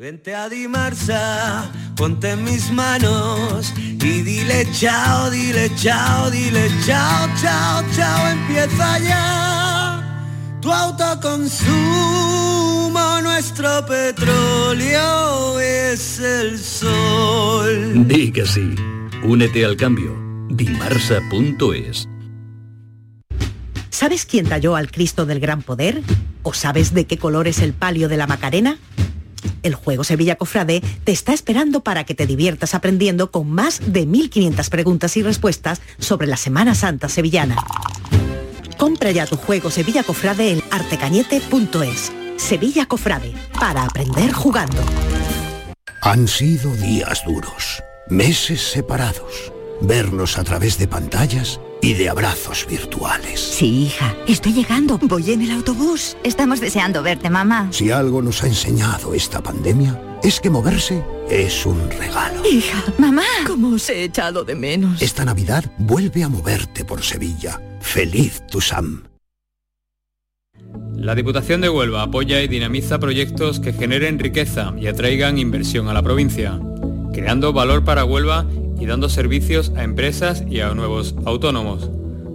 Vente a Dimarsa, ponte en mis manos y dile chao, dile chao, dile chao, chao, chao, empieza ya tu autoconsumo, nuestro petróleo es el sol. Di que sí. Únete al cambio. Dimarsa.es. ¿Sabes quién talló al Cristo del Gran Poder? ¿O sabes de qué color es el palio de la Macarena? El juego Sevilla Cofrade te está esperando para que te diviertas aprendiendo con más de 1500 preguntas y respuestas sobre la Semana Santa sevillana. Compra ya tu juego Sevilla Cofrade en artecañete.es. Sevilla Cofrade, para aprender jugando. Han sido días duros, meses separados, vernos a través de pantallas y de abrazos virtuales. Sí, hija, estoy llegando. Voy en el autobús. Estamos deseando verte, mamá. Si algo nos ha enseñado esta pandemia, es que moverse es un regalo. Hija, mamá, ¿cómo os he echado de menos? Esta Navidad vuelve a moverte por Sevilla. Feliz tu Sam. La Diputación de Huelva apoya y dinamiza proyectos que generen riqueza y atraigan inversión a la provincia, creando valor para Huelva y dando servicios a empresas y a nuevos autónomos.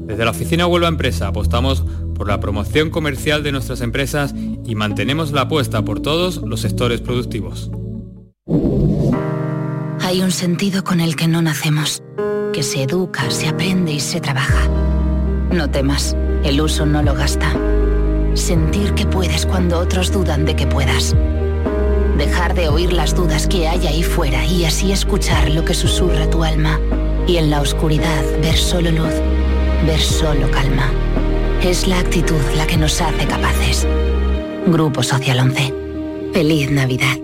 Desde la oficina Huelva Empresa apostamos por la promoción comercial de nuestras empresas y mantenemos la apuesta por todos los sectores productivos. Hay un sentido con el que no nacemos, que se educa, se aprende y se trabaja. No temas, el uso no lo gasta. Sentir que puedes cuando otros dudan de que puedas. Dejar de oír las dudas que hay ahí fuera y así escuchar lo que susurra tu alma. Y en la oscuridad ver solo luz, ver solo calma. Es la actitud la que nos hace capaces. Grupo Social 11. Feliz Navidad.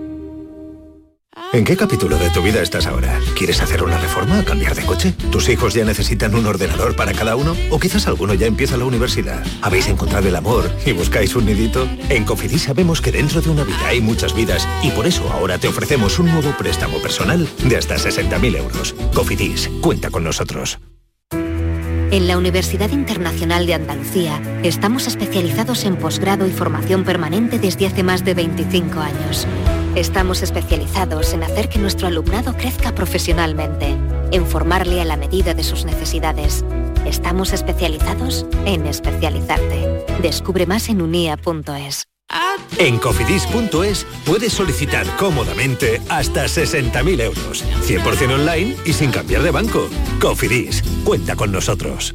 ¿En qué capítulo de tu vida estás ahora? ¿Quieres hacer una reforma cambiar de coche? ¿Tus hijos ya necesitan un ordenador para cada uno? ¿O quizás alguno ya empieza la universidad? ¿Habéis encontrado el amor y buscáis un nidito? En Cofidis sabemos que dentro de una vida hay muchas vidas y por eso ahora te ofrecemos un nuevo préstamo personal de hasta 60.000 euros. Cofidis, cuenta con nosotros. En la Universidad Internacional de Andalucía estamos especializados en posgrado y formación permanente desde hace más de 25 años. Estamos especializados en hacer que nuestro alumnado crezca profesionalmente, en formarle a la medida de sus necesidades. Estamos especializados en especializarte. Descubre más en unia.es. En cofidis.es puedes solicitar cómodamente hasta 60.000 euros, 100% online y sin cambiar de banco. Cofidis, cuenta con nosotros.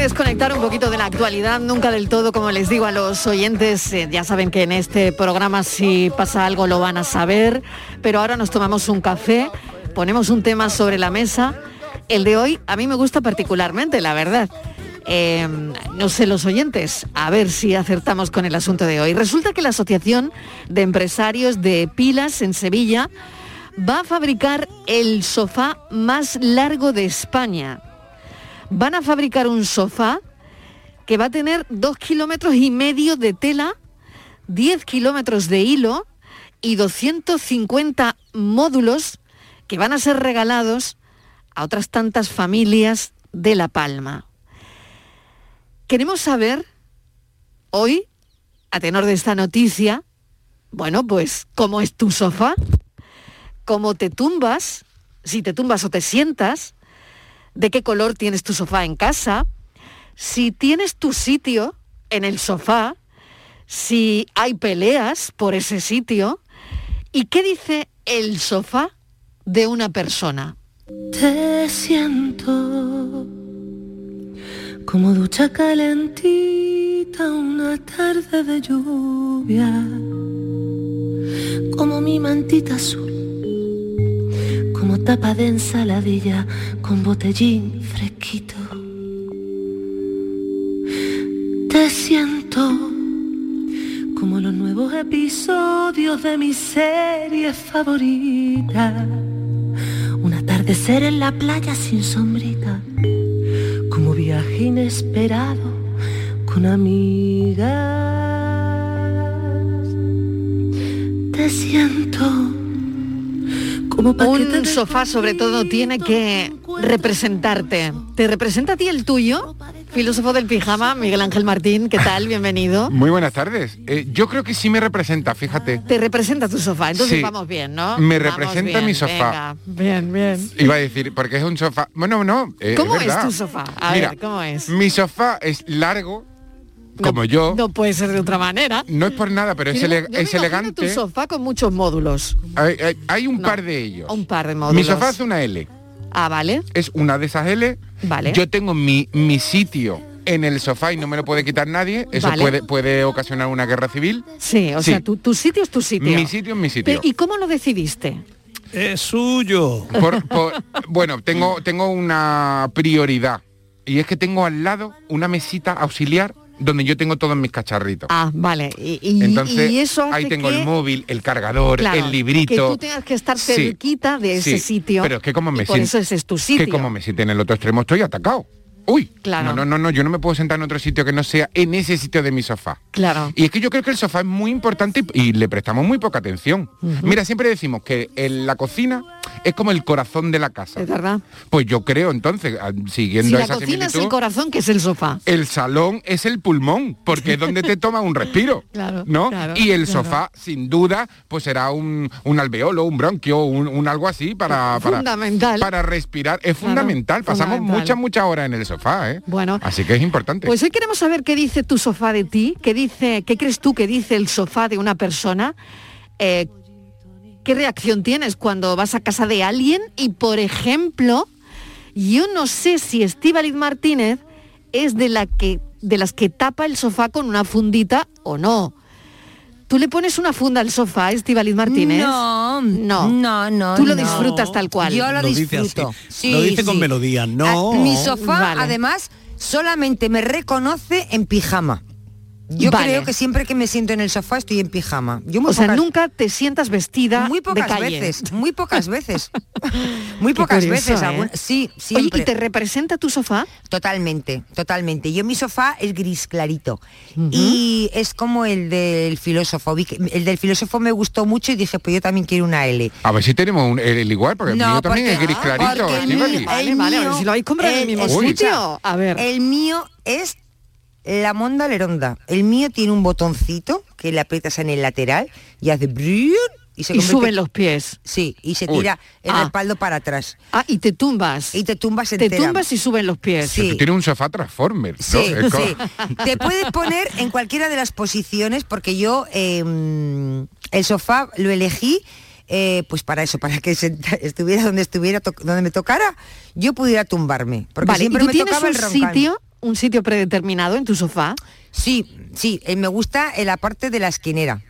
desconectar un poquito de la actualidad, nunca del todo, como les digo a los oyentes, eh, ya saben que en este programa si pasa algo lo van a saber, pero ahora nos tomamos un café, ponemos un tema sobre la mesa. El de hoy a mí me gusta particularmente, la verdad. Eh, no sé los oyentes, a ver si acertamos con el asunto de hoy. Resulta que la Asociación de Empresarios de Pilas en Sevilla va a fabricar el sofá más largo de España. Van a fabricar un sofá que va a tener dos kilómetros y medio de tela, 10 kilómetros de hilo y 250 módulos que van a ser regalados a otras tantas familias de La Palma. Queremos saber hoy, a tenor de esta noticia, bueno, pues, ¿cómo es tu sofá? ¿Cómo te tumbas? Si te tumbas o te sientas, ¿de qué color tienes tu sofá en casa? Si tienes tu sitio en el sofá, si hay peleas por ese sitio, ¿y qué dice el sofá de una persona? Te siento como ducha calentita una tarde de lluvia, como mi mantita azul, tapa de ensaladilla con botellín fresquito. Te siento como los nuevos episodios de mi serie favorita. Un atardecer en la playa sin sombrita como viaje inesperado con amigas. Te siento Un sofá sobre todo tiene que representarte. ¿Te representa a ti el tuyo? Filósofo del pijama, Miguel Ángel Martín, ¿qué tal? Bienvenido. Muy buenas tardes. Eh, yo creo que sí me representa, fíjate. Te representa tu sofá, entonces Sí. vamos bien, ¿no? Me Vamos representa bien, mi sofá. venga, bien, bien. Iba a decir, porque es un sofá. Bueno, no. eh, ¿Cómo es tu sofá? A Mira, ver, ¿cómo es? Mi sofá es largo, como yo. No puede ser de otra manera. No es por nada, pero es, Yo me- ele- yo me es imagino elegante. tu sofá con muchos módulos. Hay, hay- hay un No, par de ellos. Un par de módulos. Mi sofá es una L. Ah, vale. Es una de esas L. Vale. Yo tengo mi, mi sitio en el sofá y no me lo puede quitar nadie. Eso Vale. puede, puede ocasionar una guerra civil. Sí, o Sí. sea, tu, tu sitio es tu sitio. Mi sitio es mi sitio. Pero, ¿Y cómo lo decidiste? Es suyo. bueno, tengo, tengo una prioridad. Y es que tengo al lado una mesita auxiliar donde yo tengo todos mis cacharritos. Ah, vale. Y, y- Entonces, y eso hace ahí tengo que, el móvil, el cargador, claro, el librito. Que tú tengas que estar Sí, cerquita de ese sí, sitio. Pero es que como me siento- eso ese es tu sitio. Que como me siento en el otro extremo estoy atacado. Uy, Claro. no, no, no, no, yo no me puedo sentar en otro sitio que no sea en ese sitio de mi sofá. Claro. Y es que yo creo que el sofá es muy importante y, le prestamos muy poca atención. Mira, siempre decimos que en la cocina es como el corazón de la casa. Es verdad. Pues yo creo entonces, ah, Si siguiendo la esa cocina es el corazón, que es el sofá. el salón es el pulmón, porque es donde te toma un respiro. Claro, ¿no? claro, y el claro. sofá, sin duda, pues será un, un alveolo, un bronquio, un, un algo así para, para, Fundamental. para respirar. Es fundamental. Pasamos fundamental. muchas, muchas horas en el sofá, ¿eh? Bueno, Así que es importante. Pues hoy queremos saber qué dice tu sofá de ti, qué dice, qué crees tú que dice el sofá de una persona, eh, qué reacción tienes cuando vas a casa de alguien y, por ejemplo, yo no sé si Estíbaliz Martínez es de la que de las que tapa el sofá con una fundita o no. ¿Tú le pones una funda al sofá, Estíbaliz Martínez? No, no, no, no. Tú lo no. disfrutas tal cual. Yo lo, disfruto. Sí, Lo dice con melodía. No. Ah, Mi sofá, Vale. además, solamente me reconoce en pijama. Yo Vale. creo que siempre que me siento en el sofá estoy en pijama. Yo muy O sea, nunca te sientas vestida muy de pocas calle. veces, muy pocas veces. muy Qué pocas curioso, veces. ¿eh? algún- Sí, Oye. ¿y te representa tu sofá? Totalmente, totalmente. Yo mi sofá es gris clarito y es como el del filósofo. Vi que- El del filósofo me gustó mucho y dije, pues yo también quiero una L. A ver si tenemos un- el igual, porque No, el mío también es gris clarito. porque el Estíbaliz. mío- Vale, el vale, a ver mío- si lo habéis comprado en el mismo sitio. A ver. El mío es la monda leronda. El mío tiene un botoncito que le aprietas en el lateral y hace brrrr y se Y suben los pies. Sí, y se Uy. tira el Ah. respaldo para atrás. Ah, y te tumbas. Y te tumbas Te entera. tumbas y suben los pies. Sí. Tiene un sofá Transformer. ¿no? Sí. Te puedes poner en cualquiera de las posiciones porque yo eh, el sofá lo elegí eh, pues para eso, para que estuviera donde estuviera, donde me tocara, yo pudiera tumbarme. Porque Vale, ¿y siempre tú me tienes tocaba un el sitio, un sitio predeterminado en tu sofá? Sí, sí, eh, me gusta en la parte de la esquinera.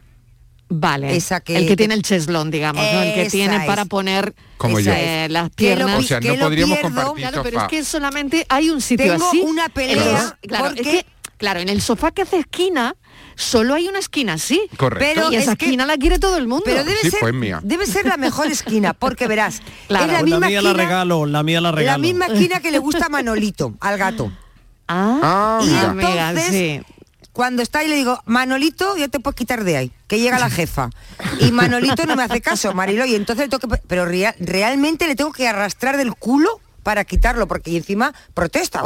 Vale. Esa que- el que tiene el cheslón, digamos, ¿no? El que tiene es. para poner Como eh, las Que lo piernas. pi- O sea, no que lo podríamos pierdo. compartir Claro, pero es que solamente hay un sitio Tengo así. una pelea claro, es porque- que, claro, en el sofá que hace esquina, solo hay una esquina así. Correcto. Pero y esa es que- esquina la quiere todo el mundo. Pero debe Sí, ser pues mía. debe ser la mejor esquina, porque verás, Claro. es la Pues misma la mía la esquina, regalo, la mía la regalo. la misma esquina que le gusta a Manolito, al gato. Ah, Ah, Y amiga, entonces, sí. cuando está ahí le digo, Manolito, ya te puedes quitar de ahí, que llega la jefa. Y Manolito no me hace caso, Marilo, y entonces le tengo que... Pero rea- realmente le tengo que arrastrar del culo para quitarlo, porque encima protesta.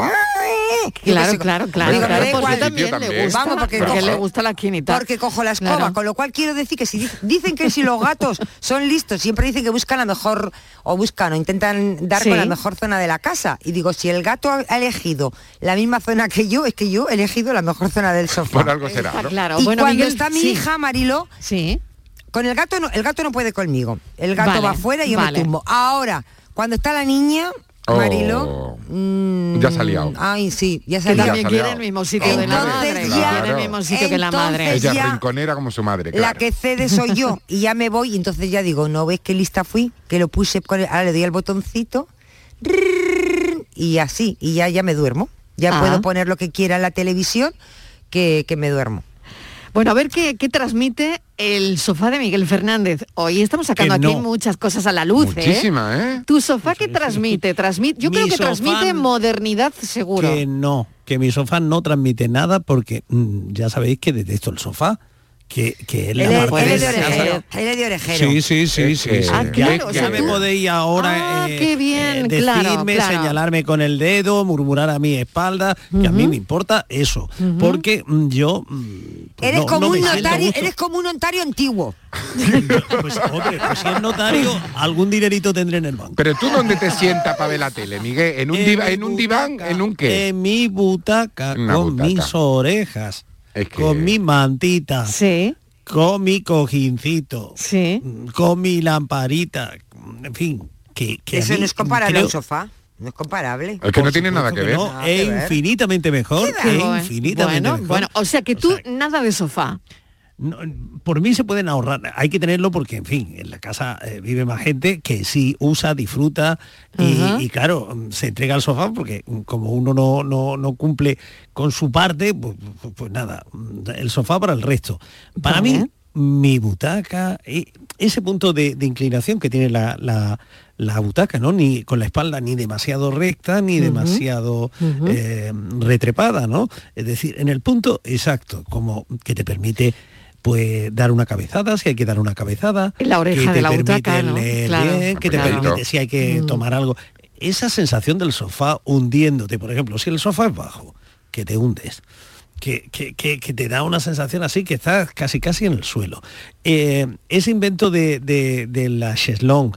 Claro, claro, claro, digo, claro, da porque igual. también, también. le gusta, Vamos, porque porque cojo- le gusta la esquinita. Porque cojo la escoba, Claro. con lo cual quiero decir que si di- dicen que si los gatos son listos, siempre dicen que buscan la mejor, o buscan o intentan dar Sí. con la mejor zona de la casa. Y digo, si el gato ha elegido la misma zona que yo, es que yo he elegido la mejor zona del sofá. Por algo será, ¿no? claro. Y bueno, cuando Miguel, está mi sí. hija Marilo, Sí. con el gato no, el gato no puede conmigo. El gato Vale, va afuera y yo vale. me tumbo. Ahora, cuando está la niña, Oh. Marilo, mm, Ya se ha liado. Ay, sí, ya se Que ha liado. también quiere el mismo sitio de la madre. ya- quiere el mismo sitio que la madre. Ella ya- rinconera como su madre, La claro. que cede soy yo y ya me voy y entonces ya digo, ¿no ves qué lista fui? Que lo puse, con el- ahora le doy al botoncito y así, y ya, ya me duermo. Ya Ah. puedo poner lo que quiera en la televisión que, que me duermo. Bueno, a ver qué, qué transmite el sofá de Miguel Fernández. Hoy estamos sacando aquí muchas cosas a la luz, ¿eh? Muchísima, ¿eh? Tu sofá que transmite, transmite, yo Mi creo que transmite modernidad seguro. Que no, que mi sofá no transmite nada porque mm, ya sabéis que detesto el sofá, que, que Él es, parte él es de orejero. Él es de orejero. Sí, sí, sí, Es sí. sí. Ah, Ya- claro, o ya sea, me tú- podéis ahora Ah, eh, qué bien, eh, claro, decirme, claro. señalarme con el dedo, murmurar a mi espalda, que a mí me importa eso, porque mm, yo mm, pues Eres, no- como no un notario, eres como un notario antiguo. Pues hombre, pues si es notario, algún dinerito tendré en el banco. Pero tú dónde te sientas para ver la tele, Miguel? ¿En un, En diva- en un diván? ¿En un qué? En mi butaca, Una con butaca. mis orejas, Es que- con mi mantita, Sí, con mi cojincito, sí. con mi lamparita, en fin, que, que Eso mí no es comparable a creo- un sofá. No es comparable. Es que no tiene nada que ver. no, Nada que es ver. infinitamente mejor, ¿Qué es Bueno, infinitamente bueno, mejor. bueno, o sea que tú O sea, nada de sofá. No, por mí se pueden ahorrar, hay que tenerlo porque, en fin, en la casa eh, vive más gente que sí usa, disfruta y, claro, se entrega al sofá porque mm, como uno no, no, no cumple con su parte, pues, pues- pues nada, mm, el sofá para el resto. Para mí, mi butaca, eh, ese punto de, de inclinación que tiene la, la- la butaca, ¿no? Ni con la espalda ni demasiado recta, ni demasiado eh, retrepada, ¿no? Es decir, en el punto exacto, como que te permite pues dar una cabezada, si hay que dar una cabezada. La oreja que de te la permite butaca, ¿no? leer Claro, bien, que te claro. permite si hay que Mm. tomar algo. Esa sensación del sofá hundiéndote, por ejemplo, si el sofá es bajo, que te hundes. Que, que- que- que te da una sensación así que estás casi casi en el suelo. Eh, ese invento de, de- de la cheslong,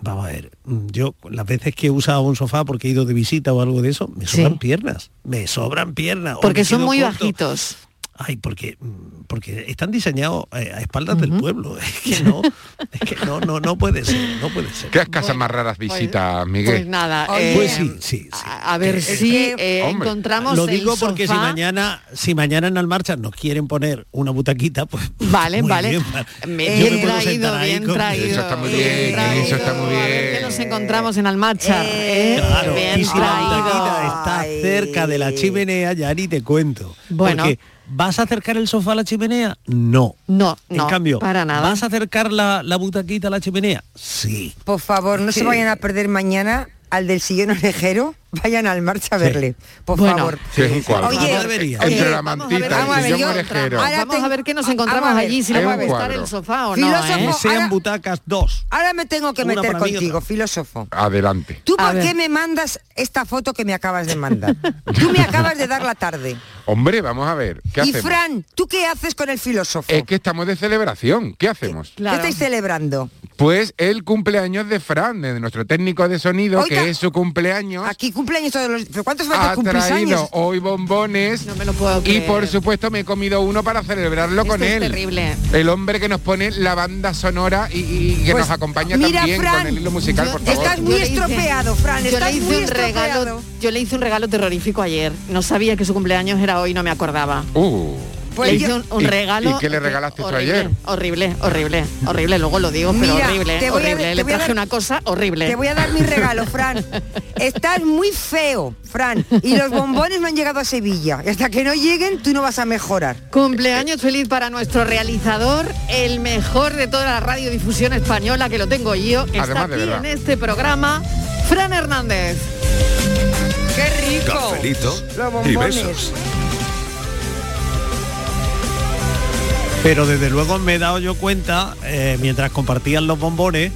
vamos a ver, yo las veces que he usado un sofá porque he ido de visita o algo de eso, me Sí. sobran piernas, me sobran piernas. Porque son muy corto. bajitos. Ay, porque, mm, porque están diseñados eh, a espaldas del pueblo. Es que no, es que no, no, no puede ser, no puede ser. ¿Qué casas más raras visitas, Miguel? Pues nada, Oye, eh, Pues sí, sí, sí. a, a ver si que- eh, encontramos Lo el digo porque si sofá. mañana, si mañana en Almarcha nos quieren poner una butaquita, pues Vale, muy vale. bien, Me- yo me bien puedo traído, sentar ahí bien con- traído. Eso está muy bien, traído. eso está muy A ver bien. qué nos encontramos en Almacha. Eh, ¿eh? Claro, bien y si la butaquita traído. está Ay. cerca de la chimenea, ya ni te cuento. Bueno. Porque, ¿vas a acercar el sofá a la chimenea? No. No, En no, cambio, para nada. ¿vas a acercar la, la butaquita a la chimenea? Sí. Por favor, no se vayan a perder mañana al del sillón orejero, vayan al marcha a verle, por Bueno. favor. Sí, es un cuadro. Oye, Entre eh, la vamos a ver, mantita vamos a y ver, el sillón yo- orejero. ahora Vamos a ver qué nos encontramos a allí, si le va a cuadro. el sofá o Filósofo, no. ¿eh? Sean ahora- butacas dos. Ahora me tengo que Una meter y contigo, filósofo. Adelante. ¿Tú A por ver. qué me mandas esta foto que me acabas de mandar? Tú me acabas de dar la tarde. Hombre, vamos a ver, ¿qué y hacemos? Fran, ¿tú qué haces con el filósofo? Es que estamos de celebración. ¿Qué hacemos? ¿Qué estáis celebrando? Pues el cumpleaños de Fran, de nuestro técnico de sonido, Oiga. que es su cumpleaños. Aquí cumpleaños todos los... ¿Pero ¿Cuántos veces ha traído años? hoy bombones me lo puedo y creer. por supuesto me he comido uno para celebrarlo con es él. terrible. El hombre que nos pone la banda sonora y, y que Pues, nos acompaña mira, también Fran, con el hilo musical, por favor. Estás muy Yo le hice- estropeado, Fran, Yo estás le muy hice un regalo, estropeado. yo le hice un regalo terrorífico ayer. No sabía que su cumpleaños era hoy, no me acordaba. Uh. Pues le yo- hice un, un ¿Y- regalo. y qué le regalaste tú horrible, ayer? Horrible, horrible, horrible. Luego lo digo, pero horrible, te voy a- horrible. te le voy a traje dar- una cosa horrible. Te voy a dar mi regalo, Fran. Estás muy feo, Fran. Y los bombones no han llegado a Sevilla. Y hasta que no lleguen, tú no vas a mejorar. Cumpleaños feliz para nuestro realizador, el mejor de toda la radiodifusión española, que lo tengo yo. Está Además, aquí en este programa, Fran Hernández. ¡Qué rico! Cafelito Los y bombones. besos. Pero desde luego me he dado yo cuenta, eh, mientras compartían los bombones,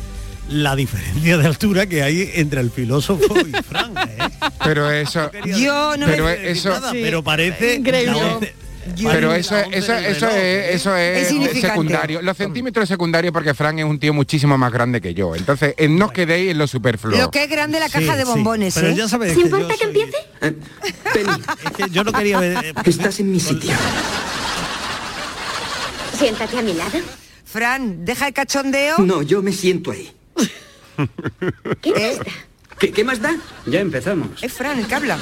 la diferencia de altura que hay entre el filósofo y Fran. ¿eh? Pero eso, Yo no pero me... eso, Nada, pero parece... Increíble. pero eso, eso, del eso reloj. es, eso es, secundario. Los centímetros secundarios porque Fran es un tío muchísimo más grande que yo. Entonces, eh, no os quedéis en lo superfluo. Lo que es grande la caja Sí, de sí, bombones, Pero ¿eh? ya sabes ¿Te que importa que soy- empiece? es que yo no quería ver... eh, Estás en mi sitio. Siéntate a mi lado. Fran, deja el cachondeo. No, yo me siento ahí. ¿Qué ¿Eh? pasa? ¿Qué, qué más da? Ya empezamos. Es Fran el que habla.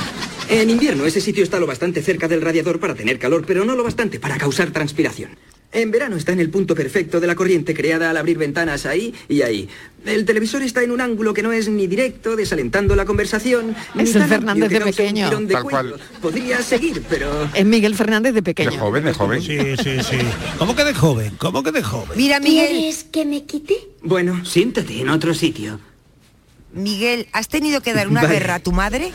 En invierno ese sitio está lo bastante cerca del radiador para tener calor, pero no lo bastante para causar transpiración. En verano está en el punto perfecto de la corriente creada al abrir ventanas ahí y ahí. El televisor está en un ángulo que no es ni directo, desalentando la conversación. ni Es el tan Fernández de pequeño. de Tal cuello. Podría seguir, pero... Es Miguel Fernández de pequeño. De joven, de joven. Sí, sí, sí. ¿Cómo que de joven? ¿Cómo que de joven? Mira, Miguel, ¿Quieres que me quite? Bueno, siéntate en otro sitio. Miguel, ¿has tenido que dar una Vale. guerra a tu madre?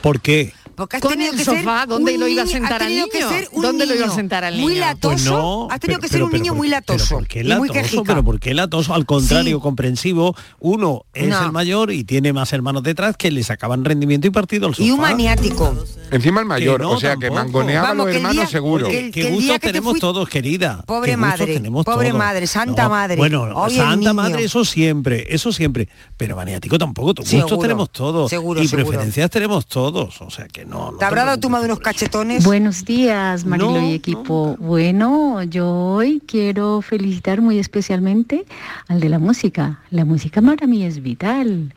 ¿Por qué? Porque has Con tenido el que sofá, ser ¿dónde un lo iba a niño- sentar has al tenido que niño? ser un ¿Dónde lo iba a niño sentar al Muy niño? latoso. Pues no, has tenido pero- que ser pero- un pero niño por- muy latoso. ¿por qué y muy latoso? quejica. Pero ¿por qué latoso? Al contrario, Sí. comprensivo. Uno es No. el mayor y tiene más hermanos detrás que le sacaban rendimiento y partido al sofá. Y un maniático. Encima el mayor, no, o sea que mangoneaba a los que hermanos día- seguro. que que que te tenemos fui- todos, querida. Pobre madre, tenemos pobre madre, santa madre. Bueno, santa niño. madre, eso siempre, eso siempre. Pero maniático tampoco. Gustos tenemos todos. seguro, y seguro. preferencias tenemos todos. O sea que no. no ¿Te habrá dado tu madre unos cachetones? Buenos días, Marilo No, y equipo. Bueno, yo hoy quiero felicitar muy especialmente al de la música. La música para mí es vital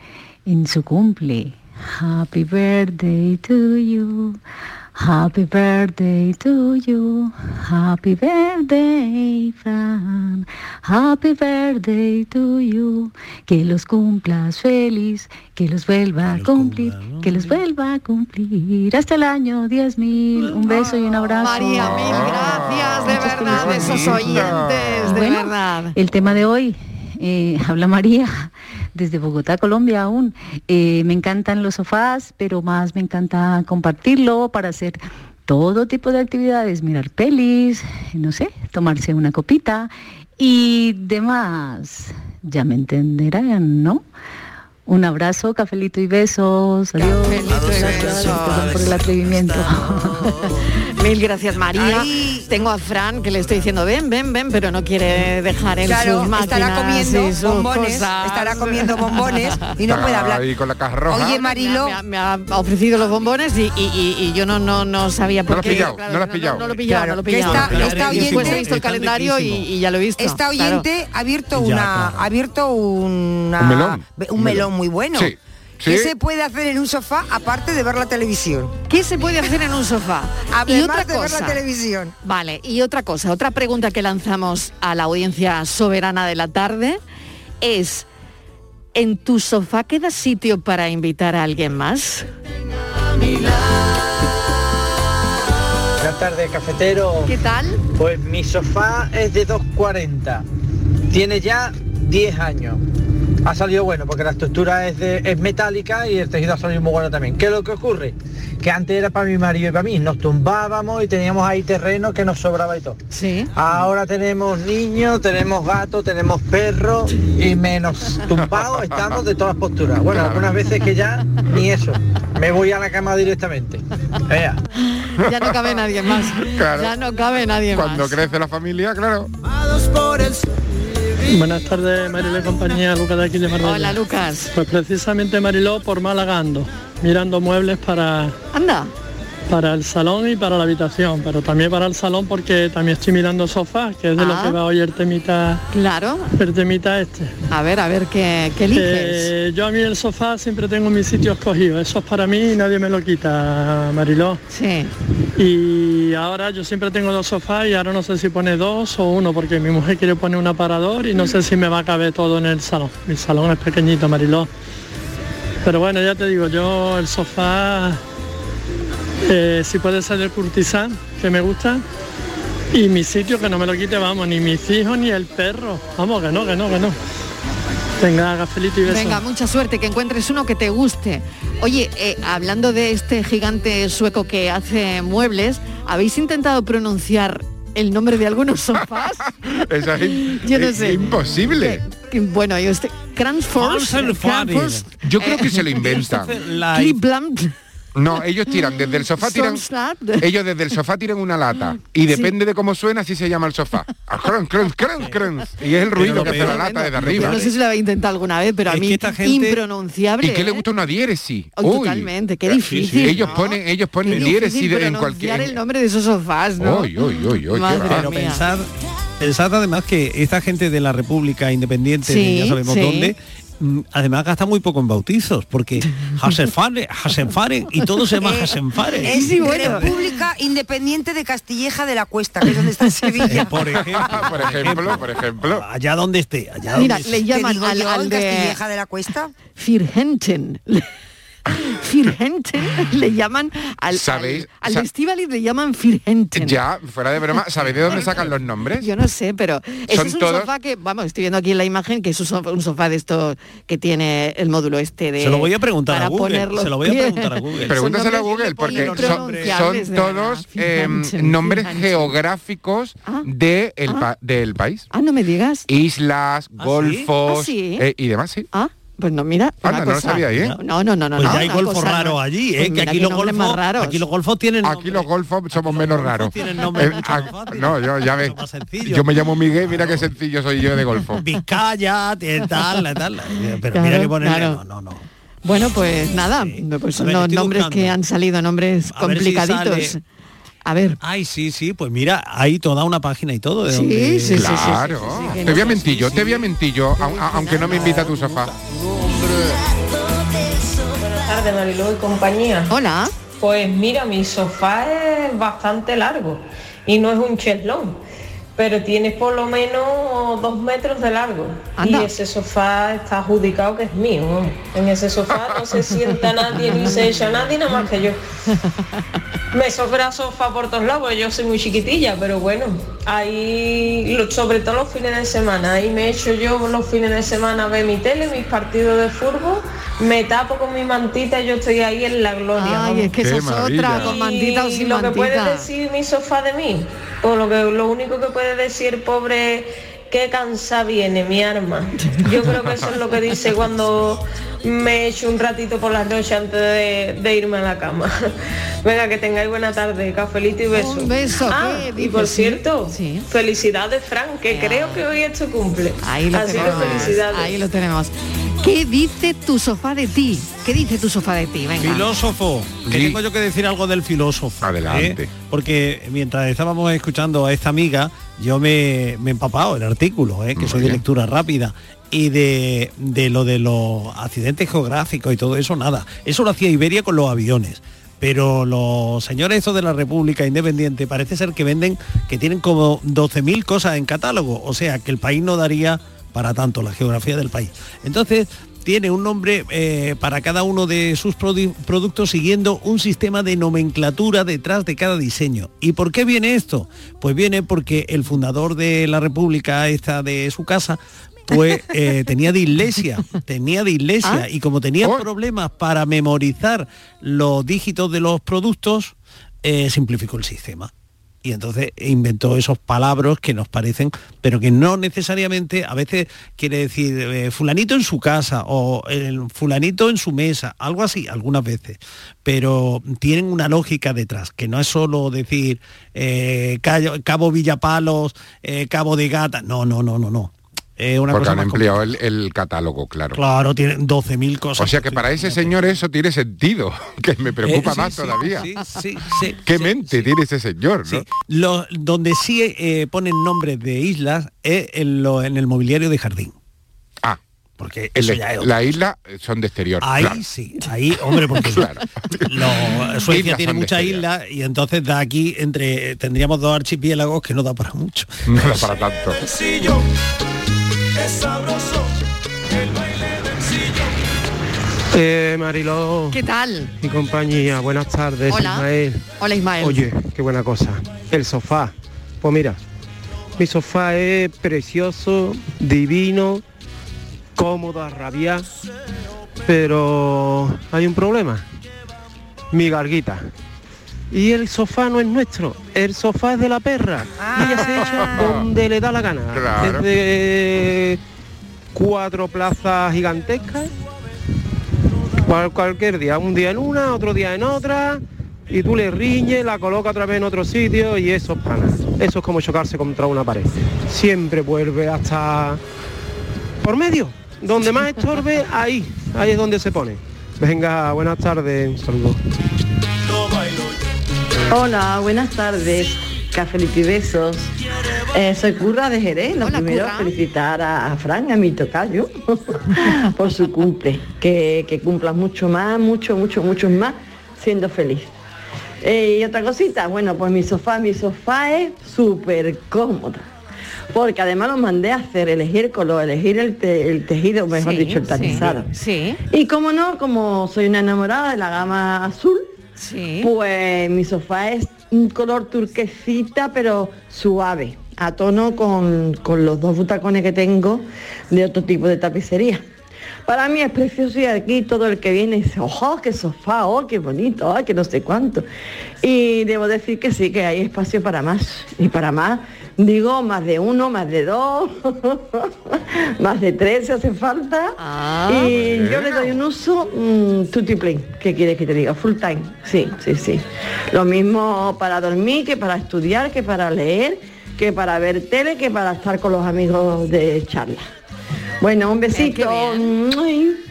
en su cumple. Happy birthday to you. Happy birthday to you. Happy birthday, Fran. Happy birthday to you. Que los cumplas feliz, que los vuelva a cumplir, que los vuelva a cumplir. Hasta el año 10.000. Un beso y un abrazo. María, mil gracias, de Muchas verdad, de esos oyentes, de Bueno, verdad. El tema de hoy, eh, habla María, desde Bogotá, Colombia aún. Eh, me encantan los sofás, pero más me encanta compartirlo para hacer todo tipo de actividades, mirar pelis, no sé, tomarse una copita y demás. Ya me entenderán, ¿no? Un abrazo, cafelito y besos. Adiós. Cafelito y besos. perdón por el atrevimiento. Mil gracias, María. Tengo a Fran que le estoy diciendo ven, ven, ven, pero no quiere dejar en Claro, sus máquinas estará comiendo y sus bombones, cosas. estará comiendo bombones y no Está puede hablar. ahí con la caja roja. Oye, Marilo, Me ha, me ha ofrecido los bombones y, y- y- y yo no, no, no sabía por lo has qué. pillado, no lo has pillado. No, lo he pillado, Claro, no lo he pillado. esta- esta después oyente- he visto el Está calendario y, ya lo he visto. esta claro. oyente ha abierto una, ha abierto una, Un melón. un melón muy bueno. Sí, ¿Qué se puede hacer en un sofá aparte de ver la televisión? ¿Qué se puede hacer en un sofá? y Además otra de ver la televisión. Vale, y otra cosa, otra pregunta que lanzamos a la audiencia soberana de la tarde es, ¿en tu sofá queda sitio para invitar a alguien más? Buenas tardes, cafetero. ¿Qué tal? Pues mi sofá es de 240. Tiene ya 10 años. Ha salido bueno porque la estructura es, de, es metálica y el tejido ha salido muy bueno también. ¿Qué es lo que ocurre? Que antes era para mi marido y para mí, nos tumbábamos y teníamos ahí terreno que nos sobraba y todo. Sí. Ahora tenemos niños, tenemos gatos, tenemos perros y menos tumbados estamos de todas posturas. Bueno, algunas veces que ya ni eso. Me voy a la cama directamente. Vea. Ya no cabe nadie más. Claro. Ya no cabe nadie Cuando más. crece la familia, claro. Buenas tardes, Mariló y compañía, Lucas de aquí de Marbella. Hola, Lucas. Pues precisamente Mariló por Málaga ando, mirando muebles para, Anda. Para el salón y para la habitación, pero también para el salón porque también estoy mirando sofás, que es de Ah. lo que va hoy el temita, Claro. el temita este. A ver, a ver, ¿qué, qué eliges? Eh, yo a mí el sofá siempre tengo mi sitio escogido, eso es para mí y nadie me lo quita, Mariló. Sí. Y ahora yo siempre tengo dos sofás y ahora no sé si pone dos o uno, porque mi mujer quiere poner un aparador y no sé si me va a caber todo en el salón. Mi salón es pequeñito, Mariló. Pero bueno, ya te digo, yo el sofá, eh, si puede ser el curtisán, que me gusta, y mi sitio que no me lo quite, vamos, ni mis hijos ni el perro. Vamos, que no, que no, que no. Venga, gafelito y beso. Venga, mucha suerte, que encuentres uno que te guste. Oye, eh, hablando de este gigante sueco que hace muebles, ¿habéis intentado pronunciar el nombre de algunos sofás? Eso es, Yo no es sé. imposible. Que, Bueno, yo este... Cransfors, Yo creo eh, que se lo inventan. Cleveland, No, ellos tiran desde el sofá tiran ellos desde el sofá tiran una lata y depende de cómo suena así se llama el sofá. Ah, crunch, crunch, crunch, crunch. Y es el ruido que hace la lata desde Yo arriba. no sé si lo habéis intentado alguna vez, pero a mí esta gente- impronunciable. ¿Y qué le ¿eh? gusta una diéresis? Uy. totalmente, qué Sí, difícil, sí, Ellos ¿no? ponen, ellos ponen diéresis en cualquier. el nombre de esos sofás, ¿no? Qué Madre va. Pero pensad, pensad además que esta gente de la República Independiente, de Sí, ya sabemos sí. dónde, además gasta muy poco en bautizos, porque Hasenfaren, Hasenfaren y todo se llama Hasenfaren. Es República Independiente de Castilleja de la Cuesta, que es donde está Eh, Sevilla. por ejemplo, por ejemplo, por ejemplo. allá donde esté, allá Mira, donde le esté. llaman al, al de Castilleja de la Cuesta? Firgenten. Firgenten le llaman al, ¿Sabéis? al, al Estíbaliz le llaman Firgenten. Ya, fuera de broma, ¿sabéis de dónde sacan los nombres? Yo no sé, pero ese Son es un todos- sofá que, vamos, estoy viendo aquí en la imagen que es un sofá, un sofá de estos que tiene el módulo este de Se lo voy a preguntar a Google, se lo voy a pies. preguntar a Google. Pregúntaselo a Google porque son, todos eh, Firhansen, nombres geográficos de el pa- del país. Ah, no me digas. Islas, golfos ¿Ah, sí? eh, y demás, sí. Ah, pues no, mira. Anda, no lo sabía ahí, ¿eh? No, no, no, no. Pues no, ya hay golfos raros no. allí, Pues ¿eh? que mira aquí los golfos, más raros. aquí los golfos tienen Aquí los golfos somos menos raros. tienen nombres Eh, ah, no, yo ya ves. Yo me llamo Miguel, mira qué sencillo soy yo de golfo. Vizcaya, tiene tal, tal. Pero Claro, mira que ponerle, claro. no, no, no. Bueno, pues nada, pues son ver, los nombres buscando. que han salido, nombres A ver si complicaditos. sale. A ver. Ay, sí, sí, pues mira, hay toda una página y todo. De Sí, donde- sí, sí, sí, Claro. Te no voy a mentir yo, te voy a mentir yo, aunque no me invita a tu sofá. Buenas tardes, Mariló y compañía. Hola. Pues mira, mi sofá es bastante largo y no es un cheslón, pero tiene por lo menos dos metros de largo. Anda. Y ese sofá está adjudicado que es mío. En ese sofá no se sienta nadie ni se echa nadie nada más que yo. Me sobra sofá por todos lados, yo soy muy chiquitilla, pero bueno, ahí, sobre todo los fines de semana, ahí me echo yo los fines de semana a ver mi tele, mis partidos de fútbol, me tapo con mi mantita y yo estoy ahí en la gloria. Ay, vamos. es que esa es otra, con mantita o Y lo que puede decir mi sofá de mí, o lo que lo único que puede decir pobre qué cansa viene mi arma. Yo creo que eso es lo que dice cuando me echo un ratito por las noches antes de, de irme a la cama. Venga, que tengáis buena tarde, cafelito y beso. Un beso, Ah, ¿qué y por Sí, cierto, felicidades Frank, que creo que hoy es tu cumple. Ahí lo Así que tenemos. felicidades. Ahí lo tenemos. ¿Qué dice tu sofá de ti? ¿Qué dice tu sofá de ti? Venga. Filósofo, que Sí. tengo yo que decir algo del filósofo. Adelante. ¿eh? Porque mientras estábamos escuchando a esta amiga, yo me, me he empapado el artículo, ¿eh? que Muy soy de lectura rápida. Y de, de lo de los accidentes geográficos y todo eso, nada. Eso lo hacía Iberia con los aviones. Pero los señores estos de la República Independiente parece ser que venden, que tienen como 12.000 cosas en catálogo. O sea, que el país no daría para tanto la geografía del país. Entonces, tiene un nombre eh, para cada uno de sus produ- productos siguiendo un sistema de nomenclatura detrás de cada diseño. ¿Y por qué viene esto? Pues viene porque el fundador de la República, esta de su casa, pues eh, tenía dislexia, tenía dislexia Ah. y como tenía problemas para memorizar los dígitos de los productos, eh, simplificó el sistema. Y entonces inventó esos palabras que nos parecen, pero que no necesariamente, a veces quiere decir eh, fulanito en su casa o el fulanito en su mesa, algo así, algunas veces. Pero tienen una lógica detrás, que no es solo decir eh, Cabo Villapalos, eh, Cabo de Gata, no, no, no, no, no. Una Porque cosa han más empleado el, el catálogo, claro. Claro, tienen 12.000 cosas. O sea que para ese señor eso tiene sentido, que me preocupa Eh, sí, más sí, todavía. sí, sí, sí, ¿Qué sí, mente tiene ese señor, no? Lo- donde sí eh, ponen nombres de islas es en, lo- en el mobiliario de jardín. Ah. Porque eso ya es la isla eh, son de exterior. Ahí claro. sí, ahí, hombre, porque Claro. lo- Suecia Islas tiene muchas islas y entonces da aquí entre tendríamos dos archipiélagos que no da para mucho. No da para tanto. Es sabroso el baile del sillón. Eh, Mariló ¿Qué tal? y compañía, buenas tardes, Hola. Ismael. Hola Ismael. Oye, qué buena cosa. El sofá. Pues mira, mi sofá es precioso, divino, cómodo a rabiar, pero hay un problema. Mi garguita. Y el sofá no es nuestro, el sofá es de la perra. Y ella se echa donde le da la gana. Claro. Desde cuatro plazas gigantescas cual- cualquier día, un día en una, otro día en otra, y tú le riñes, la coloca otra vez en otro sitio y eso es pana. Eso es como chocarse contra una pared. Siempre vuelve hasta por medio. Donde más estorbe, ahí, ahí es donde se pone. Venga, buenas tardes, un saludo. Hola, buenas tardes. Cafelito y besos. Eh, soy Curra de Jerez. Lo primero, felicitar a, a Fran, a mi tocayo, por su cumple. Que, que cumplas mucho más, mucho, mucho, mucho más, siendo feliz. Eh, y otra cosita, bueno, pues mi sofá, mi sofá es súper cómodo. Porque además lo mandé a hacer, elegir el color, elegir el, te- el tejido, mejor Sí, dicho, el sí, tapizado. Sí. Y como no, como soy una enamorada de la gama azul, pues mi sofá es un color turquesita, pero suave, a tono con, con los dos butacones que tengo de otro tipo de tapicería. Para mí es precioso y aquí todo el que viene dice, ¡oh, qué sofá! ¡Oh, qué bonito! ¡Oh, que no sé cuánto! Y debo decir que sí, que hay espacio para más. Y para más, digo, más de uno, más de dos, más de tres si hace falta. y yo le doy un uso mm, tutti plin. ¿Qué quieres que te diga? Full time. Sí, sí, sí. Lo mismo para dormir, que para estudiar, que para leer, que para ver tele, que para estar con los amigos de charla. Bueno, un besito.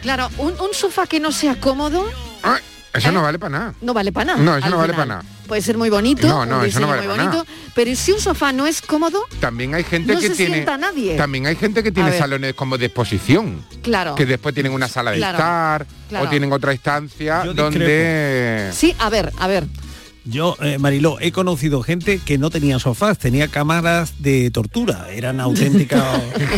Claro, un, un sofá que no sea cómodo Eso no vale para nada. no vale para nada. No, eso no vale para nada. Puede ser muy bonito, No, no, un eso no vale muy bonito, pero si un sofá no es cómodo, También hay gente No que se tiene sienta nadie. también hay gente que tiene salones como de exposición claro. que después tienen una sala de Claro, estar claro. o tienen otra instancia Yo donde Sí, a ver, a ver. Yo, eh, Mariló, he conocido gente que no tenía sofás, tenía cámaras de tortura, eran auténticas...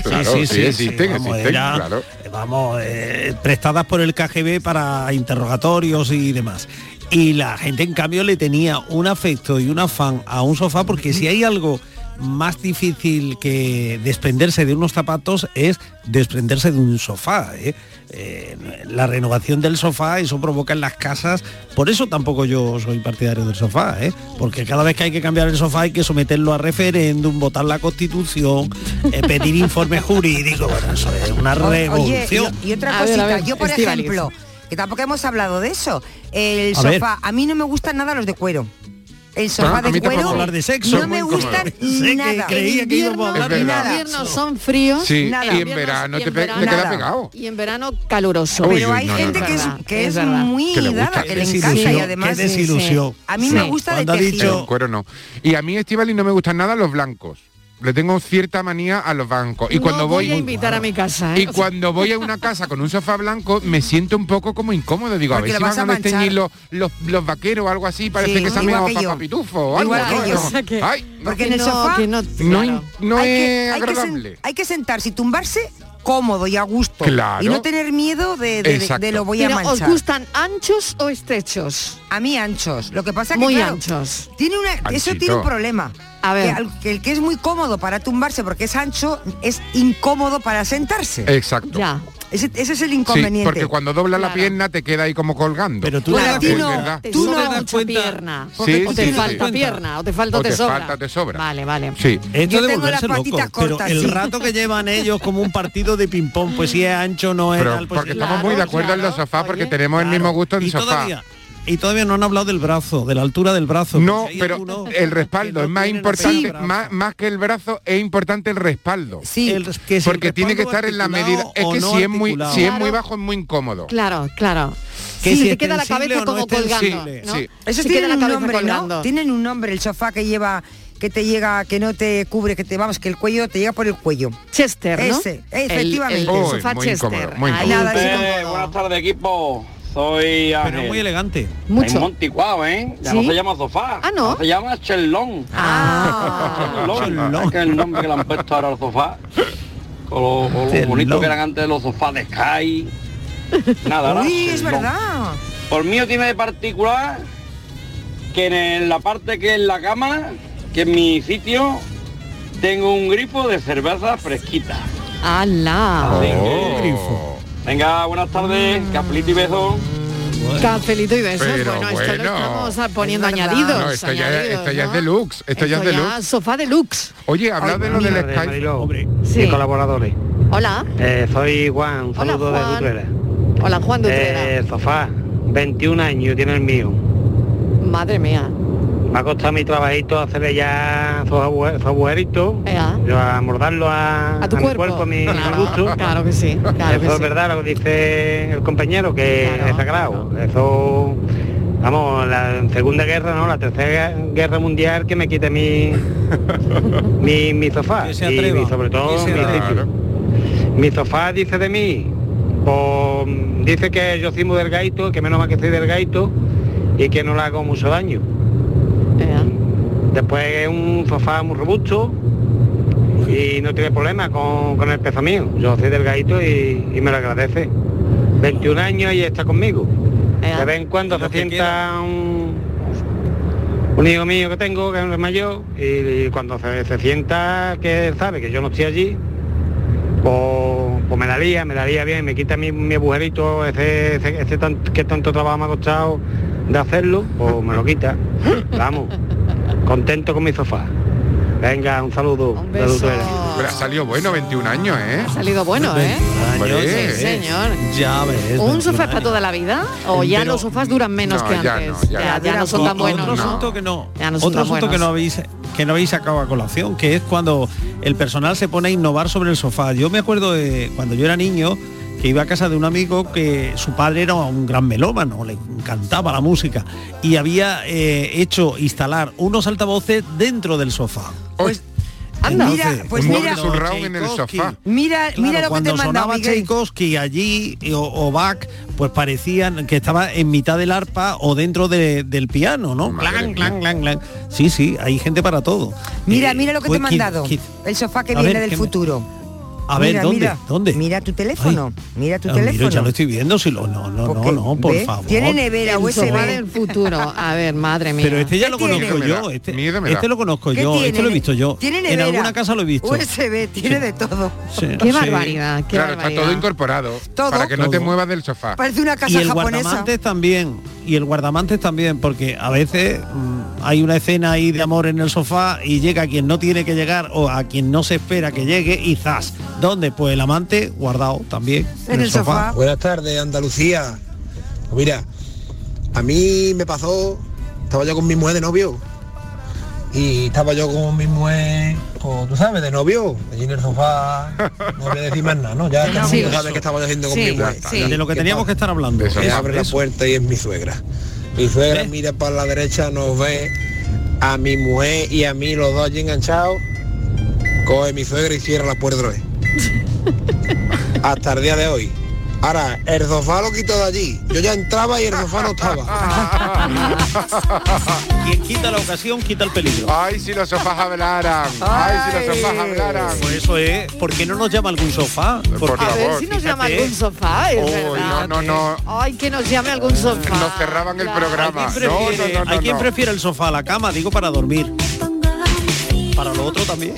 Claro, sí, existen, vamos, existen, era- claro. vamos, eh, prestadas por el KGB para interrogatorios y demás. Y la gente, en cambio, le tenía un afecto y un afán a un sofá, porque si hay algo más difícil que desprenderse de unos zapatos es desprenderse de un sofá. ¿eh? Eh, la renovación del sofá, eso provoca en las casas, por eso tampoco yo soy partidario del sofá, ¿eh? porque cada vez que hay que cambiar el sofá hay que someterlo a referéndum, votar la constitución, eh, pedir informe jurídico, bueno, eso es una Oye, revolución. y, y otra ver, cosita, ver, yo por ejemplo, que tampoco hemos hablado de eso, el A ver. sofá, a mí no me gustan nada los de cuero. El sofá Ah, de cuero hablar de sexo. no me gustan. Sé que nada. creía que íbamos a hablar En verdad. invierno son fríos. Sí, nada. y en invierno- verano y te en pe- te verano- queda pegado. Y en verano caluroso. Uy, Pero uy, hay no, gente no, que es, que Es es, muy Que le dada, que le encanta y además qué desilusión. a mí Sí. me gusta de tejido. el cuero no. Y a mí, Estivali, no me gustan nada los blancos. Le tengo cierta manía a los blancos. Y cuando no voy, voy a invitar a mi casa. ¿eh? y cuando voy a una casa con un sofá blanco, me siento un poco como incómodo. Digo, Porque a ver si van a a desteñir los, los, los vaqueros o algo así. Parece Sí, que se han que yo. Pitufo o algo. Igual que ¿no? yo. No. O sea que- Ay, no. Porque en el no, sofá que no, claro. no hay que, es hay que sen- agradable. hay que sentarse y tumbarse cómodo y a gusto. Claro. Y no tener miedo de, de- de- Exacto. de lo voy a Pero, ¿Os manchar. gustan anchos o estrechos? A mí anchos. Lo que pasa que Muy claro, anchos. Tiene una, eso tiene un problema. A ver. Que, el que es muy cómodo para tumbarse porque es ancho es incómodo para sentarse. Exacto. Ya. Ese, ese es el Sí, inconveniente. porque cuando dobla la Claro. pierna te queda ahí como colgando. Pero tú es no, verdad. Te Tú no. mucho pierna. Sí, o te sí, falta sí. pierna, o te falta o te te sobra. falta, te sobra. Vale, vale. Sí. Esto Yo de tengo las loco, patitas pero cortas, el rato que llevan ellos como un partido de ping pong, pues si es ancho no es Pero pues porque estamos muy de acuerdo en los sofás porque tenemos el mismo gusto en sofá. Y todavía no han hablado del brazo, de la altura del brazo. No, pero el respaldo es más importante, más, más que el brazo, es importante el respaldo. Sí. El- que si el porque tiene que estar en la medida. Es que no si es muy, si es muy Claro. bajo es muy incómodo. Claro, claro. Que sí, si te queda la cabeza no como colgando. ¿no? sí. Eso tiene un nombre, colgando. ¿no? Tienen un nombre, el sofá que lleva, que te llega, que no te cubre, que te vamos, que el cuello te llega por el cuello. Chester, ¿no? Ese, El- efectivamente. El, sofá Chester. incómodo, muy. Nada, buenas tardes equipo. Soy Ángel. Pero muy elegante. Mucho. En Monticuao, ¿eh? Ya ¿Sí? no se llama sofá. Ah, ¿no? Se llama Chelón. Ah. Chelón. Es que es el nombre que le han puesto ahora al sofá. Con lo, con lo bonito que eran antes los sofás de Sky. Nada, ahora Uy, es verdad. Por mío tiene de particular que en la parte que es la cama, que en mi sitio, tengo un grifo de cerveza fresquita. ¡Hala! Así Oh. que- Venga, buenas tardes, cafelito y besos. Cafelito y besos. Pero bueno, esto bueno. lo estamos ah, poniendo Es añadidos. No, esto ya, añadidos, esto ya ¿no? es deluxe. Esto, ya es deluxe. sofá deluxe. Oye, habla de lo del tardes, Skype. Mariló Hombre. Sí. y colaboradores. Hola. Eh, soy Juan, un Hola, saludo de Juan. Utrera. Hola, Juan Dutrera. Eh, sofá, 21 años tiene el mío. Madre mía. Me ha costado mi trabajito hacerle ya su agujerito, yo a mordarlo a, A tu mi cuerpo. cuerpo, a mi, claro, gusto. claro que sí. Claro que Eso es sí. verdad lo que dice el compañero, que Claro. es sagrado. Eso, vamos, la Segunda Guerra, ¿no? La Tercera Guerra Mundial que me quite mi, mi, mi sofá. Se y, mi- sobre todo mi sitio. Mi sofá dice de mí, pues, dice que yo soy muy delgadito, que menos mal que soy delgadito y que no le hago mucho daño. Después es un sofá muy robusto y no tiene problema con, con el peso mío. Yo soy delgadito y, y me lo agradece. 21 años y está conmigo. De vez en cuando se sienta un, un hijo mío que tengo, que es mayor, y, cuando se, se sienta que él sabe que yo no estoy allí, pues, pues me daría, me daría bien, me quita mi, mi agujerito, ese, ese, ese tan- que tanto trabajo me ha costado de hacerlo, pues me lo quita. Vamos, contento con mi sofá. Venga, un saludo. Un beso. Pero ha salido bueno, 21 años, ¿eh? Ha salido bueno, ¿eh? Hombre. Sí, señor. Ya ves. ¿Un sofá para toda la vida? ¿O ya Pero- los sofás duran menos No, que ya antes? no, ya ya, no. ya no son tan buenos, Otro ¿no? asunto que no, Ya no son otro tan asunto que no habéis que no habéis sacado a colación, que es cuando el personal se pone a innovar sobre el sofá. Yo me acuerdo de cuando yo era niño que iba a casa de un amigo que su padre era un gran melómano, le encantaba la música y había eh, hecho instalar unos altavoces dentro del sofá. Pues, Anda. mira, pues mira, en el sofá. mira, Claro, mira lo que cuando te he mandado, sonaba Miguel. Tchaikovsky allí y- o, o Bach, pues parecían que estaba en mitad del arpa o dentro de- del piano, ¿no? Clan, clan, clan, clan. Sí, sí, hay gente para todo. Mira, Eh, mira lo que te he quien- mandado. El sofá que A viene ver, del ¿qué me- futuro. A ver, Mira, ¿dónde? mira. ¿Dónde? Mira tu teléfono. Mira tu Ah, teléfono. ya lo estoy viendo, si lo no, no, Porque, no, no, por ¿ve? favor. Tiene nevera USB. del futuro. A ver, madre mía. Pero este ya ¿Qué lo conozco Miedo me yo, este, este lo conozco ¿Qué yo, tiene? este lo he visto yo. Tiene en alguna casa lo he visto. USB, tiene de todo. Sí, Qué sí. barbaridad, qué Claro, está todo incorporado. Todo. Para que no te muevas del sofá. Parece una Y casa el japonesa. guardamantes también, y el guardamantes también, porque a veces mm, hay una escena ahí de amor en el sofá y llega quien no tiene que llegar o a quien no se espera que llegue y zas. ¿Dónde? Pues el amante guardado también en, el sofá. Buenas tardes, Andalucía. Pues mira, a mí me pasó, estaba yo con mi mujer de novio. Y estaba yo con mi mujer, pues, tú sabes, de novio, allí en el sofá, no voy a decir más nada, ¿no? Ya todo el mundo sabe qué estaba yo haciendo con Sí, mi mujer. sí. De lo que teníamos que estar hablando. Eso, abre la puerta y es mi suegra. Mi suegra mira para la derecha, nos ve a mi mujer y a mí los dos allí enganchados. Coge mi suegra y cierra la puerta otra vez. Hasta el día de hoy. Ahora, el sofá lo quitó de allí. Yo ya entraba y el sofá no estaba. Quien quita la ocasión, quita el peligro. Ay, si los sofás hablaran. Ay, si los sofás hablaran. Pues eso es. ¿Por qué no nos llama algún sofá? Porque, A ver si nos llama algún sofá, es Uy, verdad. no, no, no. Ay, que nos llame algún sofá. Nos cerraban el programa. ¿Quién prefiere- No, no, no, hay no, quien no. prefiere el sofá a la cama, digo para dormir. Para lo otro también.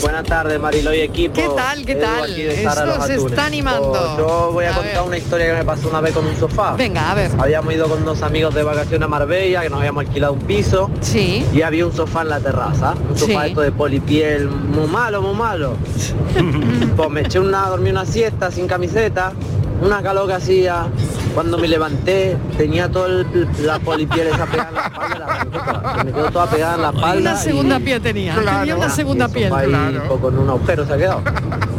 Buenas tardes, Marilo y equipo. ¿Qué tal, qué Edu tal? Esto se está animando. Pues yo voy a, A contar ver. una historia que me pasó una vez con un sofá. Venga, a ver. Habíamos ido con unos amigos de vacaciones a Marbella, que nos habíamos alquilado un piso. Sí. Y había un sofá en la terraza. Un sofá Sí. esto de polipiel, muy malo, muy malo. pues me eché una, dormí una siesta sin camiseta, una calor que hacía. Cuando me levanté tenía toda la polipiel esa pegada en la espalda, la me quedó toda pegada en la espalda. Una segunda y- piel tenía. Tenía una segunda y el piel. ahí, con un agujero se ha quedado.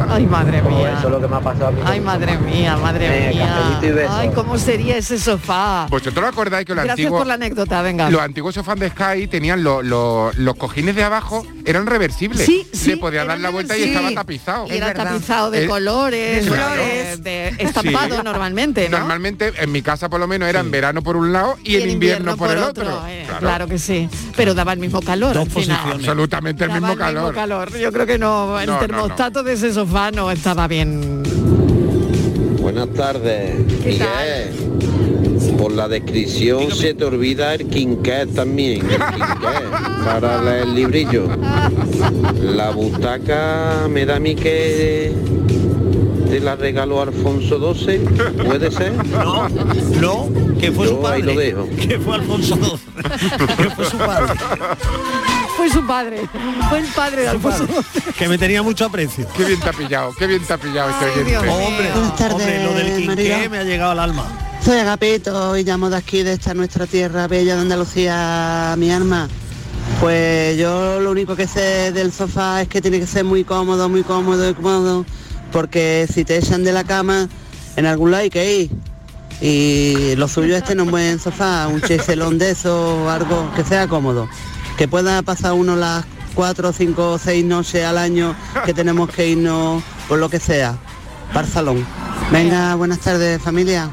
Ay, madre Pues mía. eso es lo que me ha pasado a mí. Ay, madre mía, madre mía. Ay, ¿cómo sería ese sofá? ¿Vosotros acordáis que los Gracias antiguos... por la anécdota, venga. Los antiguos sofás de Sky tenían lo- lo- los cojines de abajo, eran reversibles. Sí, sí, Le podía dar la vuelta y estaba tapizado. Y era tapizado de Eh, colores, claro. de, de estampado Sí. normalmente, ¿no? Normalmente en mi casa por lo menos era en verano por un lado y, en invierno, por, el otro. eh, claro. que sí. Pero daba el mismo calor. al final. Absolutamente el mismo el calor. mismo calor. Yo creo que no, el No, no, no. termostato de ese sofá no estaba bien. Buenas tardes, Miguel. Por la descripción se te olvida el quinquet también, el quinquet, para leer el librillo. La butaca me da a mí que te la regaló Alfonso XII, ¿puede ser? No, no, que fue su ahí padre. lo dejo. Que fue Alfonso XII. que fue su padre. Fue su padre. Fue el padre de Alfonso. Que me tenía mucho aprecio. Qué bien te ha pillado, qué bien te ha pillado este oyente. Hombre, Buenas tardes, hombre, lo del quinqué me ha llegado al alma. Soy Agapito y llamo de aquí, de esta nuestra tierra bella de Andalucía, mi alma. Pues yo lo único que sé del sofá es que tiene que ser muy cómodo, muy cómodo, muy cómodo, porque si te echan de la cama, en algún lado hay que ir. Y lo suyo es tener un buen sofá, un cheselón de eso, algo que sea cómodo. Que pueda pasar uno las cuatro, cinco o seis noches al año que tenemos que irnos por lo que sea, para el salón. Venga, buenas tardes familia.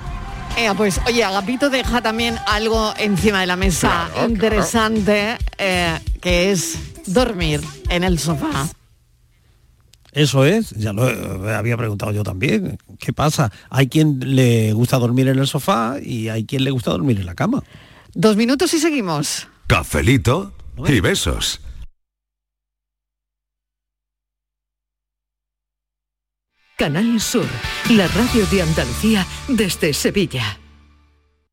Eh, pues oye, Agapito deja también algo encima de la mesa Claro, interesante, eh, que es dormir en el sofá. Eso es, ya lo eh, había preguntado yo también. ¿Qué pasa? Hay quien le gusta dormir en el sofá y hay quien le gusta dormir en la cama. Dos minutos y seguimos. Cafelito y besos. Canal Sur, la radio de Andalucía desde Sevilla.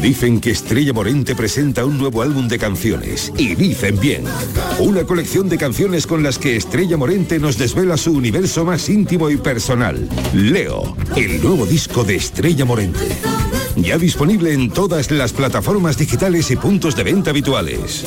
Dicen que Estrella Morente presenta un nuevo álbum de canciones. Y dicen bien. Una colección de canciones con las que Estrella Morente nos desvela su universo más íntimo y personal. Leo, el nuevo disco de Estrella Morente. Ya disponible en todas las plataformas digitales y puntos de venta habituales.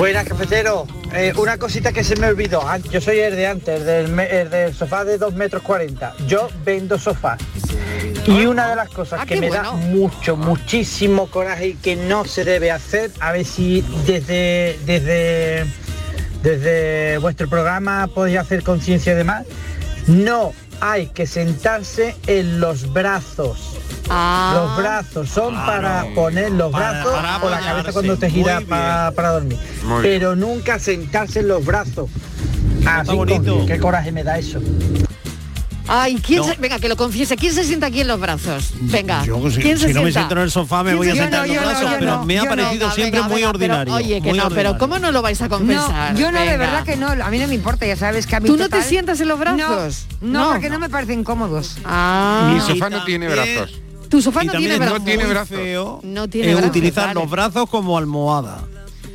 Buenas, cafetero. Eh, una cosita que se me olvidó. Ah, Yo soy el de antes, el del, me- el del sofá de 2 metros 40. Yo vendo sofá. Y una de las cosas Ah, que me da mucho, muchísimo coraje y que no se debe hacer, a ver si desde, desde, desde vuestro programa podéis hacer conciencia de más, no hay que sentarse en los brazos. Ah. Los brazos son para poner los brazos para o la cabeza cuando te pa- para dormir. Muy Pero nunca sentarse en los brazos. Así con- qué coraje me da eso. Ay, ¿quién No. se- venga, que lo confiese. ¿Quién se sienta aquí en los brazos? Venga. Yo, si, ¿Quién se si no me sienta? siento en el sofá me ¿Quién voy a se- sentar en no, los no, brazos, pero no, me ha no. parecido siempre venga, muy venga, pero, ordinario. oye, que no, pero ordinario. ¿cómo no lo vais a confesar? No, yo no, de verdad que no. A mí no me importa, ya sabes que a mí ¿Tú no te sientas en los brazos? No, no, No. porque no me parecen cómodos. Ah. Mi sofá no tiene brazos. Tu sofá Y no tiene brazos. tiene No tiene es brazos, utilizar vale. los brazos como almohada.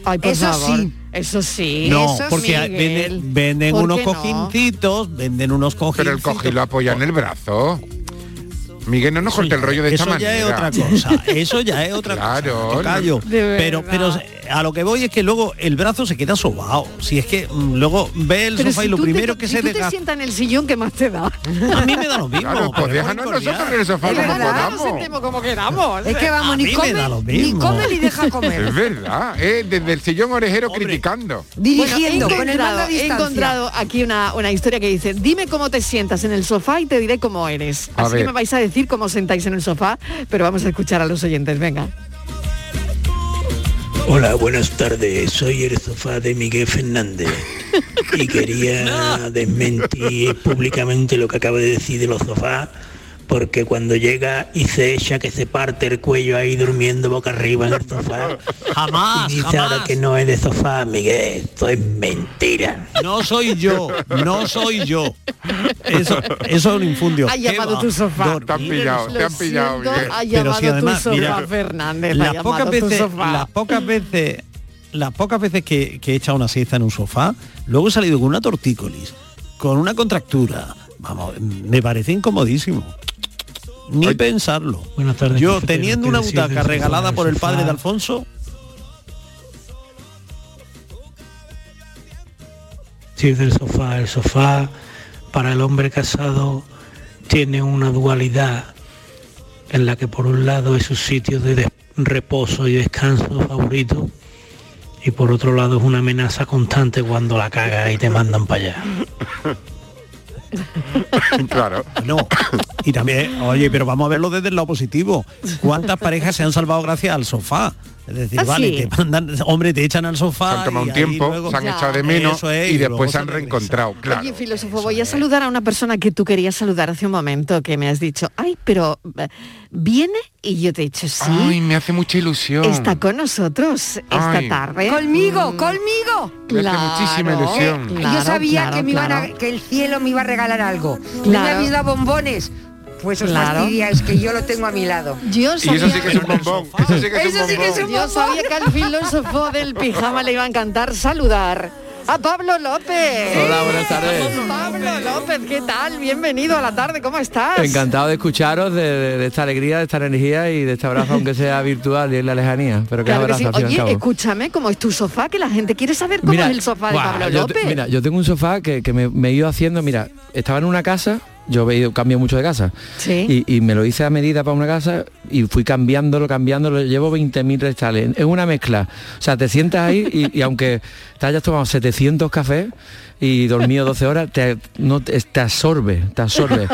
Ay, por Eso favor. sí. Eso sí. No, eso porque Miguel. venden, venden ¿Por unos qué no? cojincitos, venden unos cojincitos. Pero el cojín lo apoya en el brazo. Miguel, no nos corte el rollo de eso esta ya es manera. otra cosa. Eso ya es otra Claro, cosa. De Pero, pero a lo que voy es que luego el brazo se queda sobao. Si es que mm, luego ve el Pero sofá si y lo tú te- primero que si se tú te desgasta. sientas en el sillón, ¿qué más te da? A mí me da lo mismo. Claro, pues déjanos nosotros en el sofá Es como verdad, podamos. nos sentemos como queramos. Es que vamos, A ni mí me come, da lo ni come ni deja comer. Es verdad, eh, desde el sillón orejero criticando. Dirigiendo, Bueno, he con el encontrado, he encontrado aquí una, una historia que dice, dime cómo te sientas en el sofá y te diré cómo eres. A Así que me vais a decir cómo os sentáis en el sofá, pero vamos a escuchar a los oyentes, venga. Hola, buenas tardes. Soy el sofá de Miguel Fernández. Y quería desmentir públicamente lo que acaba de decir de los sofás porque cuando llega y se echa que se parte el cuello ahí durmiendo boca arriba en el sofá Jamás, y dice jamás. ahora que no es de sofá, Miguel, esto es mentira. No soy yo, no soy yo. Eso, eso es un infundio. Ha ¿Qué llamado tu sofá. Dormir Te han pillado, te han pillado, Miguel. ha Pero llamado si además, tu sofá, mira, Fernández. las llamado pocas tu veces, sofá. las pocas veces, las pocas veces que, que he echado una siesta en un sofá, luego he salido con una tortícolis, con una contractura. Vamos, me parece incomodísimo. Ni pensarlo. Buenas tardes, Yo teniendo ¿Qué una butaca regalada por el padre de Alfonso, Sí, del sofá. El sofá para el hombre casado tiene una dualidad en la que por un lado es su sitio de reposo y descanso favorito y por otro lado es una amenaza constante cuando la caga y te mandan para allá. claro. no. Y también, oye, pero vamos a verlo desde el lado positivo. ¿Cuántas parejas se han salvado gracias al sofá? Es decir, ¿Ah, vale, sí? te mandan, hombre, te echan al sofá. Se han tomado y un tiempo, luego- se han Ya. echado de menos es, y después se han reencontrado. Claro. Oye, filósofo, voy a saludar a una persona que tú querías saludar hace un momento, que me has dicho, ay, pero eh, viene y yo te he dicho, sí, Ay, me hace mucha ilusión. está con nosotros esta Ay. tarde. Conmigo, Mm, conmigo. Me hace muchísima ilusión. claro, Yo sabía claro, que me iban a- que el cielo me iba a regalar algo. ¿No me habéis dado bombones? Pues os Claro. fastidiáis que yo lo tengo a mi lado. Yo Y eso sabía, sí que es un bombón. Eso sí que es un Eso sí que es bombón. yo sabía que al filósofo del pijama le iba a encantar saludar a Pablo López. Hola, buenas tardes. Pablo López, ¿qué tal? Bienvenido a la tarde, ¿cómo estás? Encantado de escucharos, de, de- de esta alegría, de esta energía y de este abrazo, aunque sea virtual y en la lejanía. Pero que Claro que abrazo sí. al Oye, escúchame, ¿cómo es tu sofá? Que la gente quiere saber cómo es el sofá de Pablo yo te- López. mira, yo tengo un sofá que, que me, me he ido haciendo, mira, estaba en una casa, yo he ido, cambio mucho de casa, Sí. y, y me lo hice a medida para una casa y fui cambiándolo, cambiándolo, llevo 20.000 restales, es una mezcla, o sea, te sientas ahí y, y aunque te hayas tomado 700 cafés y dormido 12 horas, te, no, te, absorbe, te absorbe.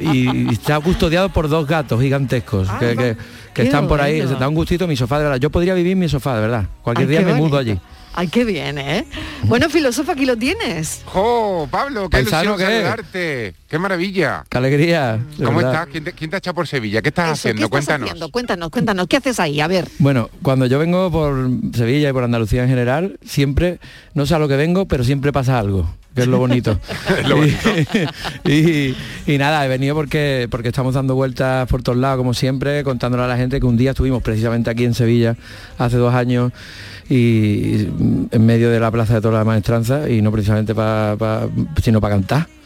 Y, y- está custodiado por dos gatos gigantescos que, que- que Ah, qué están por ahí, bueno. se da un gustito mi sofá, de verdad. Yo podría vivir en mi sofá, de verdad. Cualquier Ay, día me mudo bonito. allí. Ay, qué bien, ¿eh? Bueno, filósofo, aquí lo tienes. ¡Jo, Pablo! ¡Qué Paisano, ilusión ¿qué? saludarte! ¡Qué maravilla! Qué alegría. ¿Cómo verdad. estás? ¿Quién te, quién te ha echado por Sevilla? ¿Qué estás Eso, haciendo? ¿qué estás Cuéntanos. haciendo? Cuéntanos, cuéntanos, ¿qué haces ahí? A ver. Bueno, cuando yo vengo por Sevilla y por Andalucía en general, siempre, no sé a lo que vengo, pero siempre pasa algo, que es lo bonito. Es lo bonito. y, y nada, he venido porque, porque estamos dando vueltas por todos lados, como siempre, contándole a la gente que un día estuvimos precisamente aquí en Sevilla, hace dos años, y en medio de la Plaza de Toda la Maestranza, y no precisamente para, sino para cantar.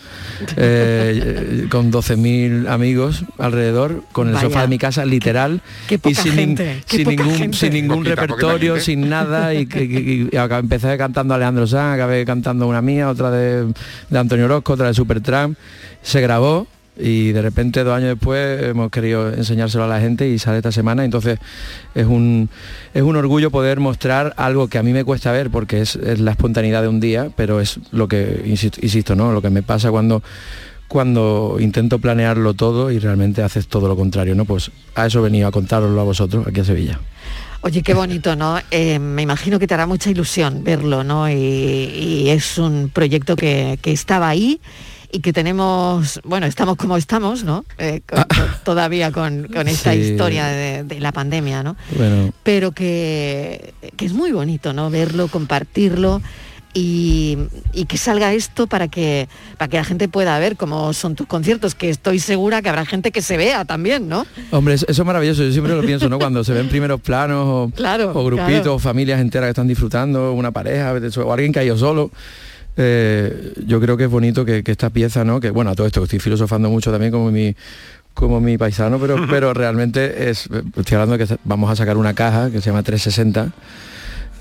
Eh, con 12.000 amigos alrededor, con el Vaya. sofá de mi casa, literal, Qué y poca sin, gente, qué sin ningún, gente. sin ningún Poquita, repertorio, sin nada, y, que- que- y acá empecé cantando Alejandro Sanz, acabé cantando una mía, otra de, de Antonio Orozco, otra de Supertramp, se grabó y de repente dos años después hemos querido enseñárselo a la gente y sale esta semana, entonces es un, es un orgullo poder mostrar algo que a mí me cuesta ver porque es, la espontaneidad de un día, pero es lo que, insisto, insisto, ¿no? lo que me pasa cuando cuando intento planearlo todo y realmente haces todo lo contrario, ¿no? Pues a eso venía a contároslo a vosotros aquí a Sevilla. Oye, qué bonito, ¿no? Eh, me imagino que te hará mucha ilusión verlo, ¿no? Y, y es un proyecto que, que estaba ahí y que tenemos, bueno, estamos como estamos, ¿no? Eh, con- con- todavía con, con esta Sí. historia de, de la pandemia, ¿no? Bueno, Pero que, que es muy bonito, ¿no? Verlo, compartirlo. Y, y que salga esto para que para que la gente pueda ver cómo son tus conciertos, que estoy segura que habrá gente que se vea también, ¿no? hombre, eso, eso es maravilloso, yo siempre lo pienso, ¿no? Cuando se ven primeros planos o, Claro, o grupitos, claro. familias enteras que están disfrutando, una pareja o alguien que ha ido solo. Eh, yo creo que es bonito que, que esta pieza, ¿no? Que bueno, a todo esto que estoy filosofando mucho también como mi como mi paisano, pero, pero realmente es, estoy hablando de que vamos a sacar una caja que se llama 360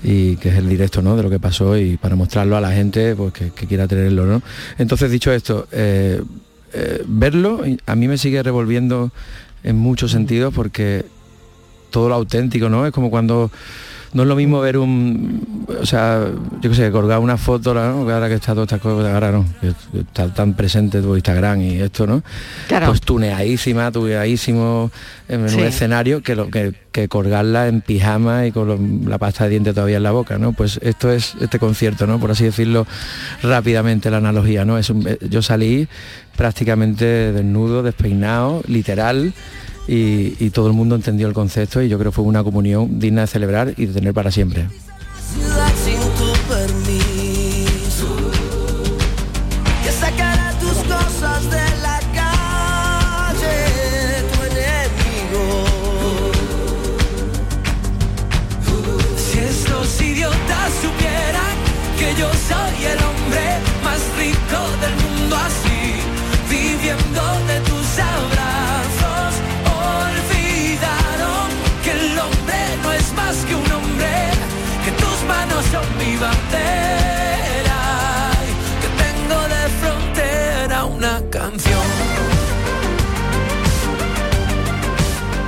y que es el directo ¿no? de lo que pasó y para mostrarlo a la gente pues, que, que quiera tenerlo. ¿no? Entonces, dicho esto, eh, eh, verlo a mí me sigue revolviendo en muchos sentidos porque todo lo auténtico, ¿no? Es como cuando no es lo mismo ver un, o sea, yo qué sé, colgar una foto, ¿no? Ahora que está todas estas cosas, ahora no, que está tan presente tu Instagram y esto, ¿no? Claro. Pues tuneadísima, tuneadísimo en Sí. un escenario que, lo, que, que colgarla en pijama y con lo- la pasta de diente todavía en la boca, ¿no? Pues esto es este concierto, ¿no? Por así decirlo rápidamente la analogía, ¿no? Es un- eh, yo salí prácticamente desnudo, despeinado, literal, y, todo el mundo entendió el concepto y yo creo que fue una comunión digna de celebrar y de tener para siempre.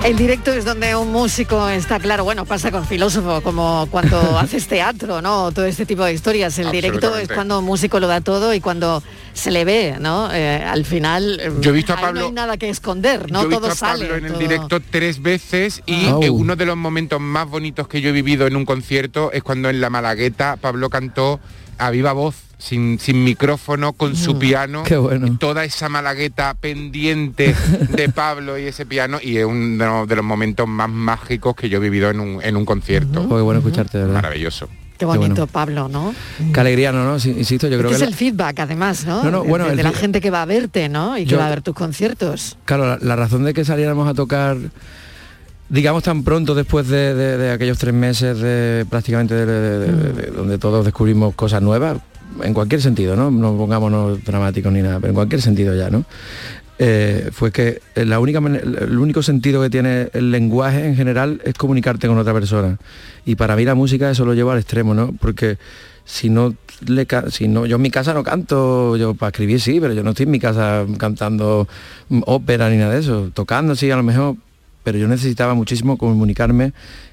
El directo es donde un músico está claro, bueno, pasa con filósofo, como cuando haces teatro, ¿no? Todo este tipo de historias. El directo es cuando un músico lo da todo y cuando se le ve, ¿no? Eh, al final Yo he visto a Pablo- no hay nada que esconder, ¿no? Yo he visto todo a Pablo sale. en el todo- directo tres veces y Oh. uno de los momentos más bonitos que yo he vivido en un concierto es cuando en la Malagueta Pablo cantó a viva voz, sin, sin micrófono, con su piano. Qué bueno. Toda esa Malagueta pendiente de Pablo y ese piano y es uno de los momentos más mágicos que yo he vivido en un, en un concierto. Qué bueno escucharte, verdad. Maravilloso. Qué bonito, bueno. Pablo, ¿no? Qué alegría, ¿no? no? Sí, Insisto, yo creo Este que... es la- el feedback, además, ¿no? No, no, De- bueno, de, el la gente que va a verte, ¿no? Y que va a ver tus conciertos. Claro, la, la razón de que saliéramos a tocar, digamos tan pronto después de, de- de aquellos tres meses de prácticamente de, de- donde todos descubrimos cosas nuevas, en cualquier sentido, ¿no? No pongámonos dramáticos ni nada, pero en cualquier sentido ya, ¿no? Eh, fue que la única el único sentido que tiene el lenguaje en general es comunicarte con otra persona y para mí la música eso lo llevo al extremo no porque si no le si no yo en mi casa no canto yo para escribir sí pero yo no estoy en mi casa cantando mm, ópera ni nada de eso tocando sí a lo mejor pero yo necesitaba muchísimo comunicarme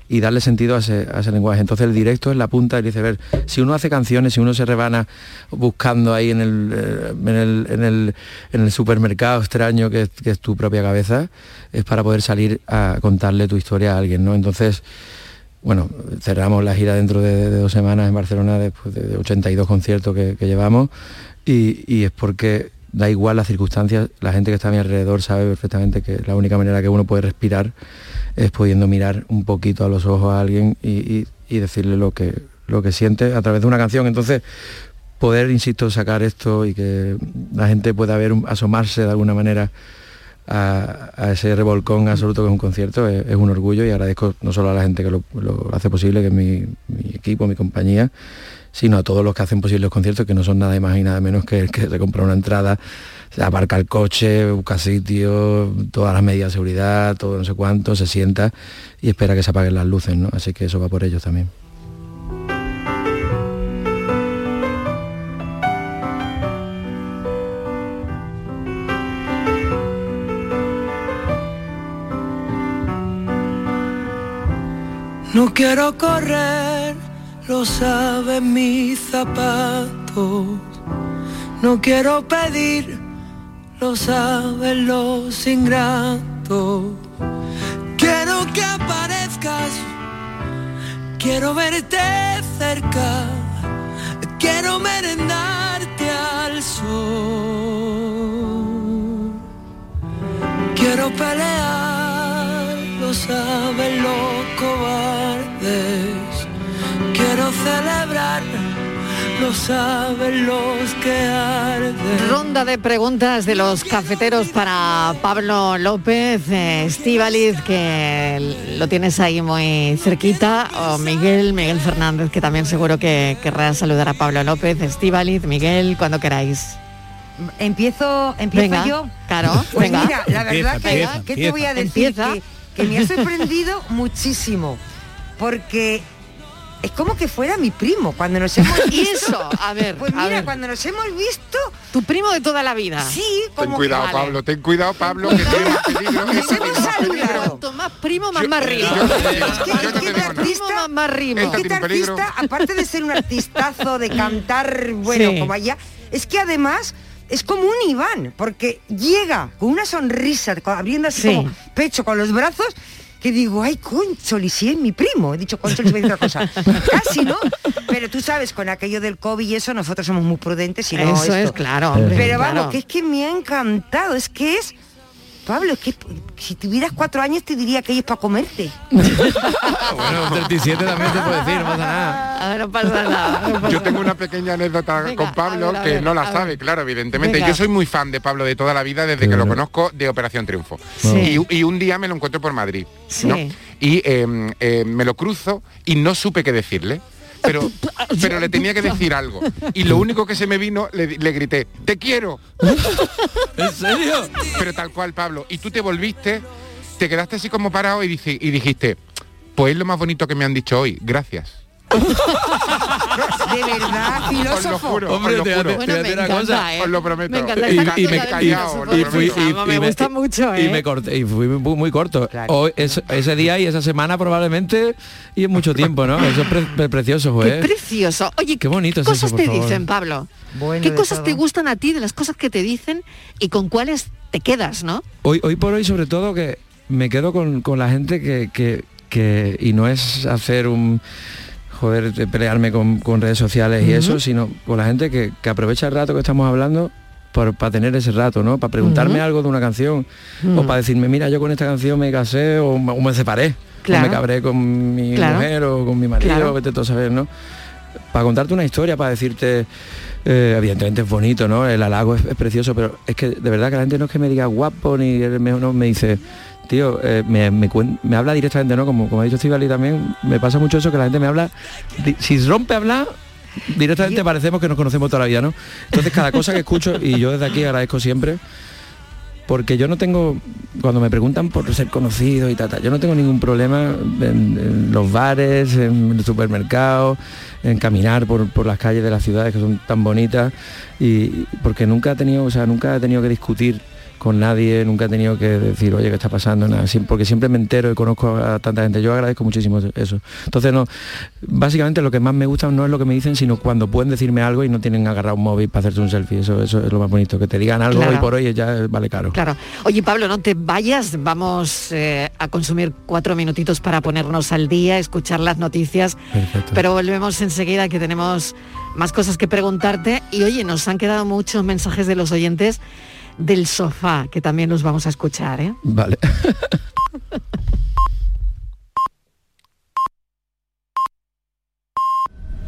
y darle sentido a ese, a ese lenguaje. Entonces el directo es la punta del iceberg. Si uno hace canciones, si uno se rebana buscando ahí en el, eh, en el, en el, en el supermercado extraño que es, tu propia cabeza, es para poder salir a contarle tu historia a alguien, ¿no? Entonces, bueno, cerramos la gira dentro de, de dos semanas en Barcelona después de 82 conciertos que, que llevamos y, y es porque da igual las circunstancias, la gente que está a mi alrededor sabe perfectamente que la única manera que uno puede respirar es pudiendo mirar un poquito a los ojos a alguien y, decirle lo que, lo que siente a través de una canción. Entonces, poder, insisto, sacar esto y que la gente pueda ver, asomarse de alguna manera a, ese revolcón absoluto que es un concierto, es, un orgullo y agradezco no solo a la gente que lo, hace posible, que es mi equipo, mi compañía, sino a todos los que hacen posible los conciertos, que no son nada más y nada menos que el que se compra una entrada, se aparca el coche, busca sitio, todas las medidas de seguridad, todo no sé cuánto, se sienta y espera que se apaguen las luces, ¿no? Así que eso va por ellos también. No quiero correr, lo saben mis zapatos. No quiero pedir, lo saben los ingratos. Quiero que aparezcas, quiero verte cerca, quiero merendarte al sol. Quiero pelear, lo saben los cobardes. Quiero celebrar, lo saben los que arden. Ronda de preguntas de los cafeteros para Pablo López, eh, Estíbaliz, que lo tienes ahí muy cerquita, o Miguel, Miguel Fernández, que también seguro que querrá saludar a Pablo López, Estíbaliz, Miguel, cuando queráis. Empiezo, empiezo Venga, yo. claro, Pues venga. mira, la verdad Empieza, que, empieza, ¿qué te voy a decir? Que, que me ha sorprendido muchísimo. Porque es como que fuera mi primo cuando nos hemos ¿Y visto. eso? A ver, Pues mira, ver. cuando nos hemos visto. Tu primo de toda la vida. Sí, Ten como cuidado, que- Pablo, ten cuidado, Pablo, que tiene más peligro. Nos hemos saludado. Cuanto más primo, más más Es que, es que artista, más más rimo. Este un peligro. artista, aparte de ser un artistazo, de cantar, bueno, Sí. como allá, es que además es como un Iván, porque llega con una sonrisa, con- abriendo así Sí. como pecho con los brazos, que digo, ay, Concholi, si es mi primo. He dicho Concholi, otra cosa. Casi, ¿no? Pero tú sabes, con aquello del COVID y eso, nosotros somos muy prudentes y no Eso esto. es, claro, hombre, Pero claro. vamos, que es que me ha encantado, es que es... Pablo, es que si tuvieras cuatro años te diría que es para comerte. bueno, un 37 también te puedo decir, no pasa nada. A ver, no pasa nada. no pasa Yo tengo una pequeña anécdota Venga, con Pablo a ver, a que ver, no la sabe, claro, evidentemente. Venga. Yo soy muy fan de Pablo de toda la vida desde que lo conozco de Operación Triunfo. Sí. Y, y un día me lo encuentro por Madrid. Sí. ¿no? Y eh, eh, me lo cruzo y no supe qué decirle. Pero, pero le tenía que decir algo. Y lo único que se me vino, le, le grité, te quiero. ¿En serio? Pero tal cual, Pablo. Y tú te volviste, te quedaste así como parado y, y dijiste, pues es lo más bonito que me han dicho hoy, gracias. De verdad, filósofo. Hombre, te hace- te hace una cosa. ¿eh? Os lo prometo. Me encanta Y- y me- del y- filósofo. y fui- y- me y gusta mucho, y ¿eh? me corté y fui muy, muy corto Hoy, es- ese día y esa semana probablemente y en mucho tiempo no eso es pre- pre- precioso Qué joder precioso. Oye, Qué bonito ¿qué es eso, cosas por te favor. dicen, Pablo? Bueno ¿Qué cosas te todo. gustan a ti de las cosas que te dicen y con cuáles te quedas, no? hoy hoy por hoy sobre todo que me quedo con, con la gente que, que- que- y no es hacer un joder de pelearme con, con redes sociales y eso sino con la gente que, que aprovecha el rato que estamos hablando para tener ese rato, ¿no? Para preguntarme algo de una canción o para decirme, mira, yo con esta canción me casé o, me- o me separé, Claro. o me cabré con mi Claro. mujer o con mi marido, Claro. vete tú a saber, ¿no? Para contarte una historia, para decirte, eh, evidentemente es bonito, ¿no? El halago es, es precioso, pero es que de verdad que la gente no es que me diga guapo ni el mejor, no, me dice, tío, eh, me, me, me habla directamente, ¿no? Como, como ha dicho Estivali también, me pasa mucho eso que la gente me habla, si rompe a hablar, directamente parecemos que nos conocemos toda la vida, ¿no? Entonces cada cosa que escucho, y yo desde aquí agradezco siempre, porque yo no tengo, cuando me preguntan por ser conocido y tal, yo no tengo ningún problema en, en los bares, en el supermercado, en caminar por, por las calles de las ciudades que son tan bonitas y porque nunca he tenido, o sea, nunca he tenido que discutir con nadie, nunca he tenido que decir, oye, ¿qué está pasando? Nada, porque siempre me entero y conozco a tanta gente. Yo agradezco muchísimo eso. Entonces, no, básicamente lo que más me gusta no es lo que me dicen, sino cuando pueden decirme algo y no tienen agarrado un móvil para hacerse un selfie. Eso, eso es lo más bonito, que te digan algo Claro. hoy por hoy ya vale caro. Claro. Oye, Pablo, no te vayas, vamos eh, a consumir cuatro minutitos para ponernos al día, escuchar las noticias, Perfecto. pero volvemos enseguida que tenemos más cosas que preguntarte y oye, nos han quedado muchos mensajes de los oyentes del sofá, que también los vamos a escuchar. ¿eh? Vale.